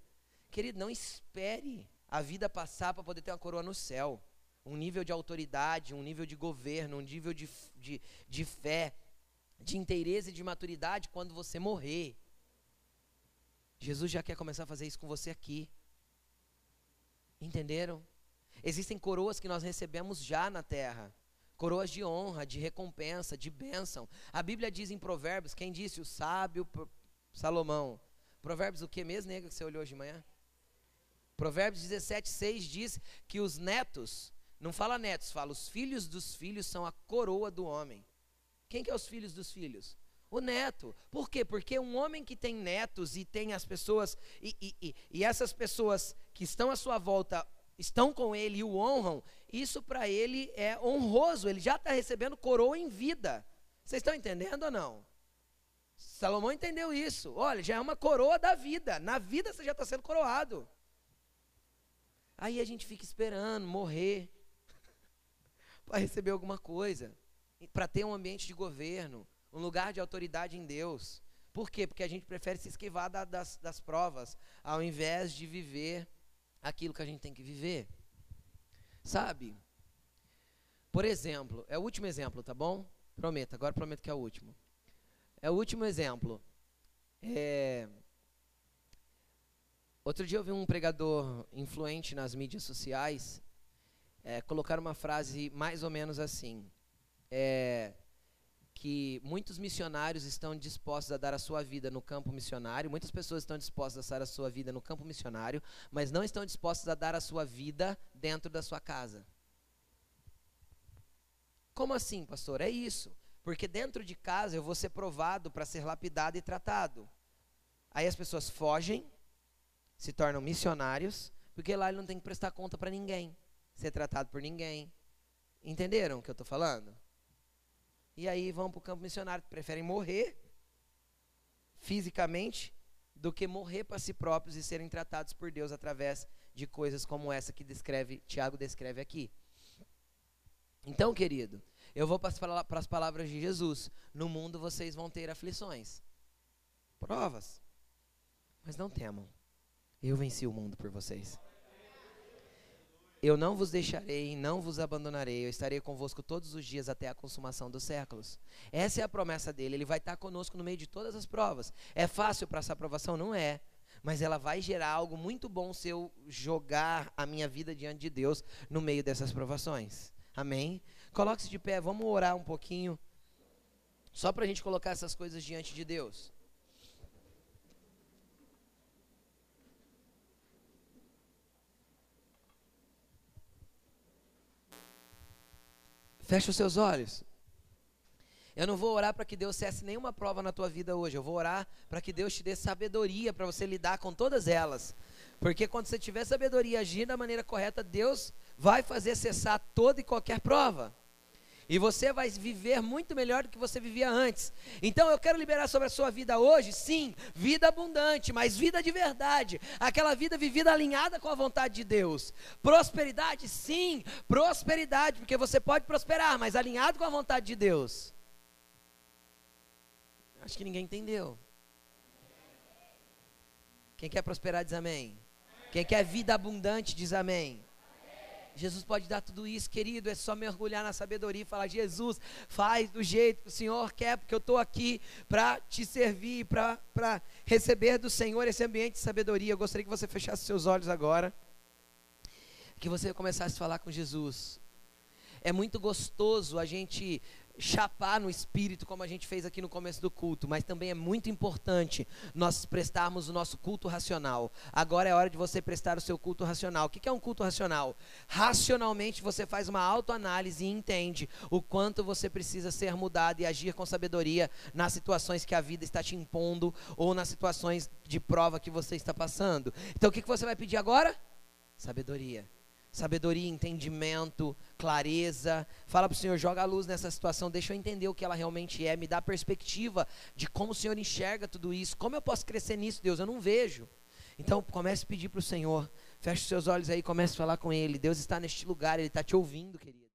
Querido, não espere a vida passar para poder ter uma coroa no céu. Um nível de autoridade, um nível de governo, um nível de, de, de fé, de inteireza e de maturidade quando você morrer. Jesus já quer começar a fazer isso com você aqui. Entenderam? Existem coroas que nós recebemos já na terra coroas de honra, de recompensa, de bênção. A Bíblia diz em Provérbios, quem disse? O sábio Salomão. Provérbios o que mesmo, nega, que você olhou hoje de manhã? Provérbios 17, 6 diz que os netos, não fala netos, fala os filhos dos filhos são a coroa do homem. Quem que é os filhos dos filhos? O neto. Por quê? Porque um homem que tem netos e tem as pessoas, e, e, e, e essas pessoas que estão à sua volta estão com ele e o honram, isso para ele é honroso, ele já está recebendo coroa em vida. Vocês estão entendendo ou não? Salomão entendeu isso. Olha, já é uma coroa da vida. Na vida você já está sendo coroado. Aí a gente fica esperando morrer para receber alguma coisa, para ter um ambiente de governo, um lugar de autoridade em Deus. Por quê? Porque a gente prefere se esquivar da, das, das provas, ao invés de viver aquilo que a gente tem que viver. Sabe? Por exemplo, é o último exemplo, tá bom? Prometo, agora prometo que é o último. É o último exemplo. É... Outro dia eu vi um pregador influente nas mídias sociais é, colocar uma frase mais ou menos assim. É, que muitos missionários estão dispostos a dar a sua vida no campo missionário, muitas pessoas estão dispostas a dar a sua vida no campo missionário, mas não estão dispostas a dar a sua vida dentro da sua casa. Como assim, pastor? É isso. Porque dentro de casa eu vou ser provado para ser lapidado e tratado. Aí as pessoas fogem, se tornam missionários, porque lá ele não tem que prestar conta para ninguém, ser tratado por ninguém. Entenderam o que eu estou falando? E aí vão para o campo missionário, preferem morrer fisicamente do que morrer para si próprios e serem tratados por Deus através de coisas como essa que descreve Tiago descreve aqui. Então, querido, eu vou para as palavras de Jesus. No mundo vocês vão ter aflições, provas, mas não temam. Eu venci o mundo por vocês. Eu não vos deixarei, não vos abandonarei, eu estarei convosco todos os dias até a consumação dos séculos. Essa é a promessa dele, ele vai estar conosco no meio de todas as provas. É fácil para essa aprovação? Não é. Mas ela vai gerar algo muito bom se eu jogar a minha vida diante de Deus no meio dessas provações. Amém? Coloque-se de pé, vamos orar um pouquinho. Só para a gente colocar essas coisas diante de Deus. Feche os seus olhos. Eu não vou orar para que Deus cesse nenhuma prova na tua vida hoje. Eu vou orar para que Deus te dê sabedoria para você lidar com todas elas. Porque quando você tiver sabedoria e agir da maneira correta, Deus vai fazer cessar toda e qualquer prova. E você vai viver muito melhor do que você vivia antes. Então eu quero liberar sobre a sua vida hoje, sim, vida abundante, mas vida de verdade. Aquela vida vivida alinhada com a vontade de Deus. Prosperidade, sim, prosperidade, porque você pode prosperar, mas alinhado com a vontade de Deus. Acho que ninguém entendeu. Quem quer prosperar diz amém. Quem quer vida abundante diz amém. Jesus pode dar tudo isso, querido. É só mergulhar na sabedoria e falar: Jesus, faz do jeito que o Senhor quer, porque eu estou aqui para te servir, para receber do Senhor esse ambiente de sabedoria. Eu gostaria que você fechasse seus olhos agora, que você começasse a falar com Jesus. É muito gostoso a gente chapar no espírito, como a gente fez aqui no começo do culto, mas também é muito importante nós prestarmos o nosso culto racional. Agora é hora de você prestar o seu culto racional. O que é um culto racional? Racionalmente você faz uma autoanálise e entende o quanto você precisa ser mudado e agir com sabedoria nas situações que a vida está te impondo ou nas situações de prova que você está passando. Então o que você vai pedir agora? Sabedoria sabedoria, entendimento, clareza. Fala para o Senhor, joga a luz nessa situação, deixa eu entender o que ela realmente é, me dá perspectiva de como o Senhor enxerga tudo isso, como eu posso crescer nisso, Deus, eu não vejo. Então comece a pedir para o Senhor, feche os seus olhos aí, comece a falar com Ele. Deus está neste lugar, Ele está te ouvindo, querido.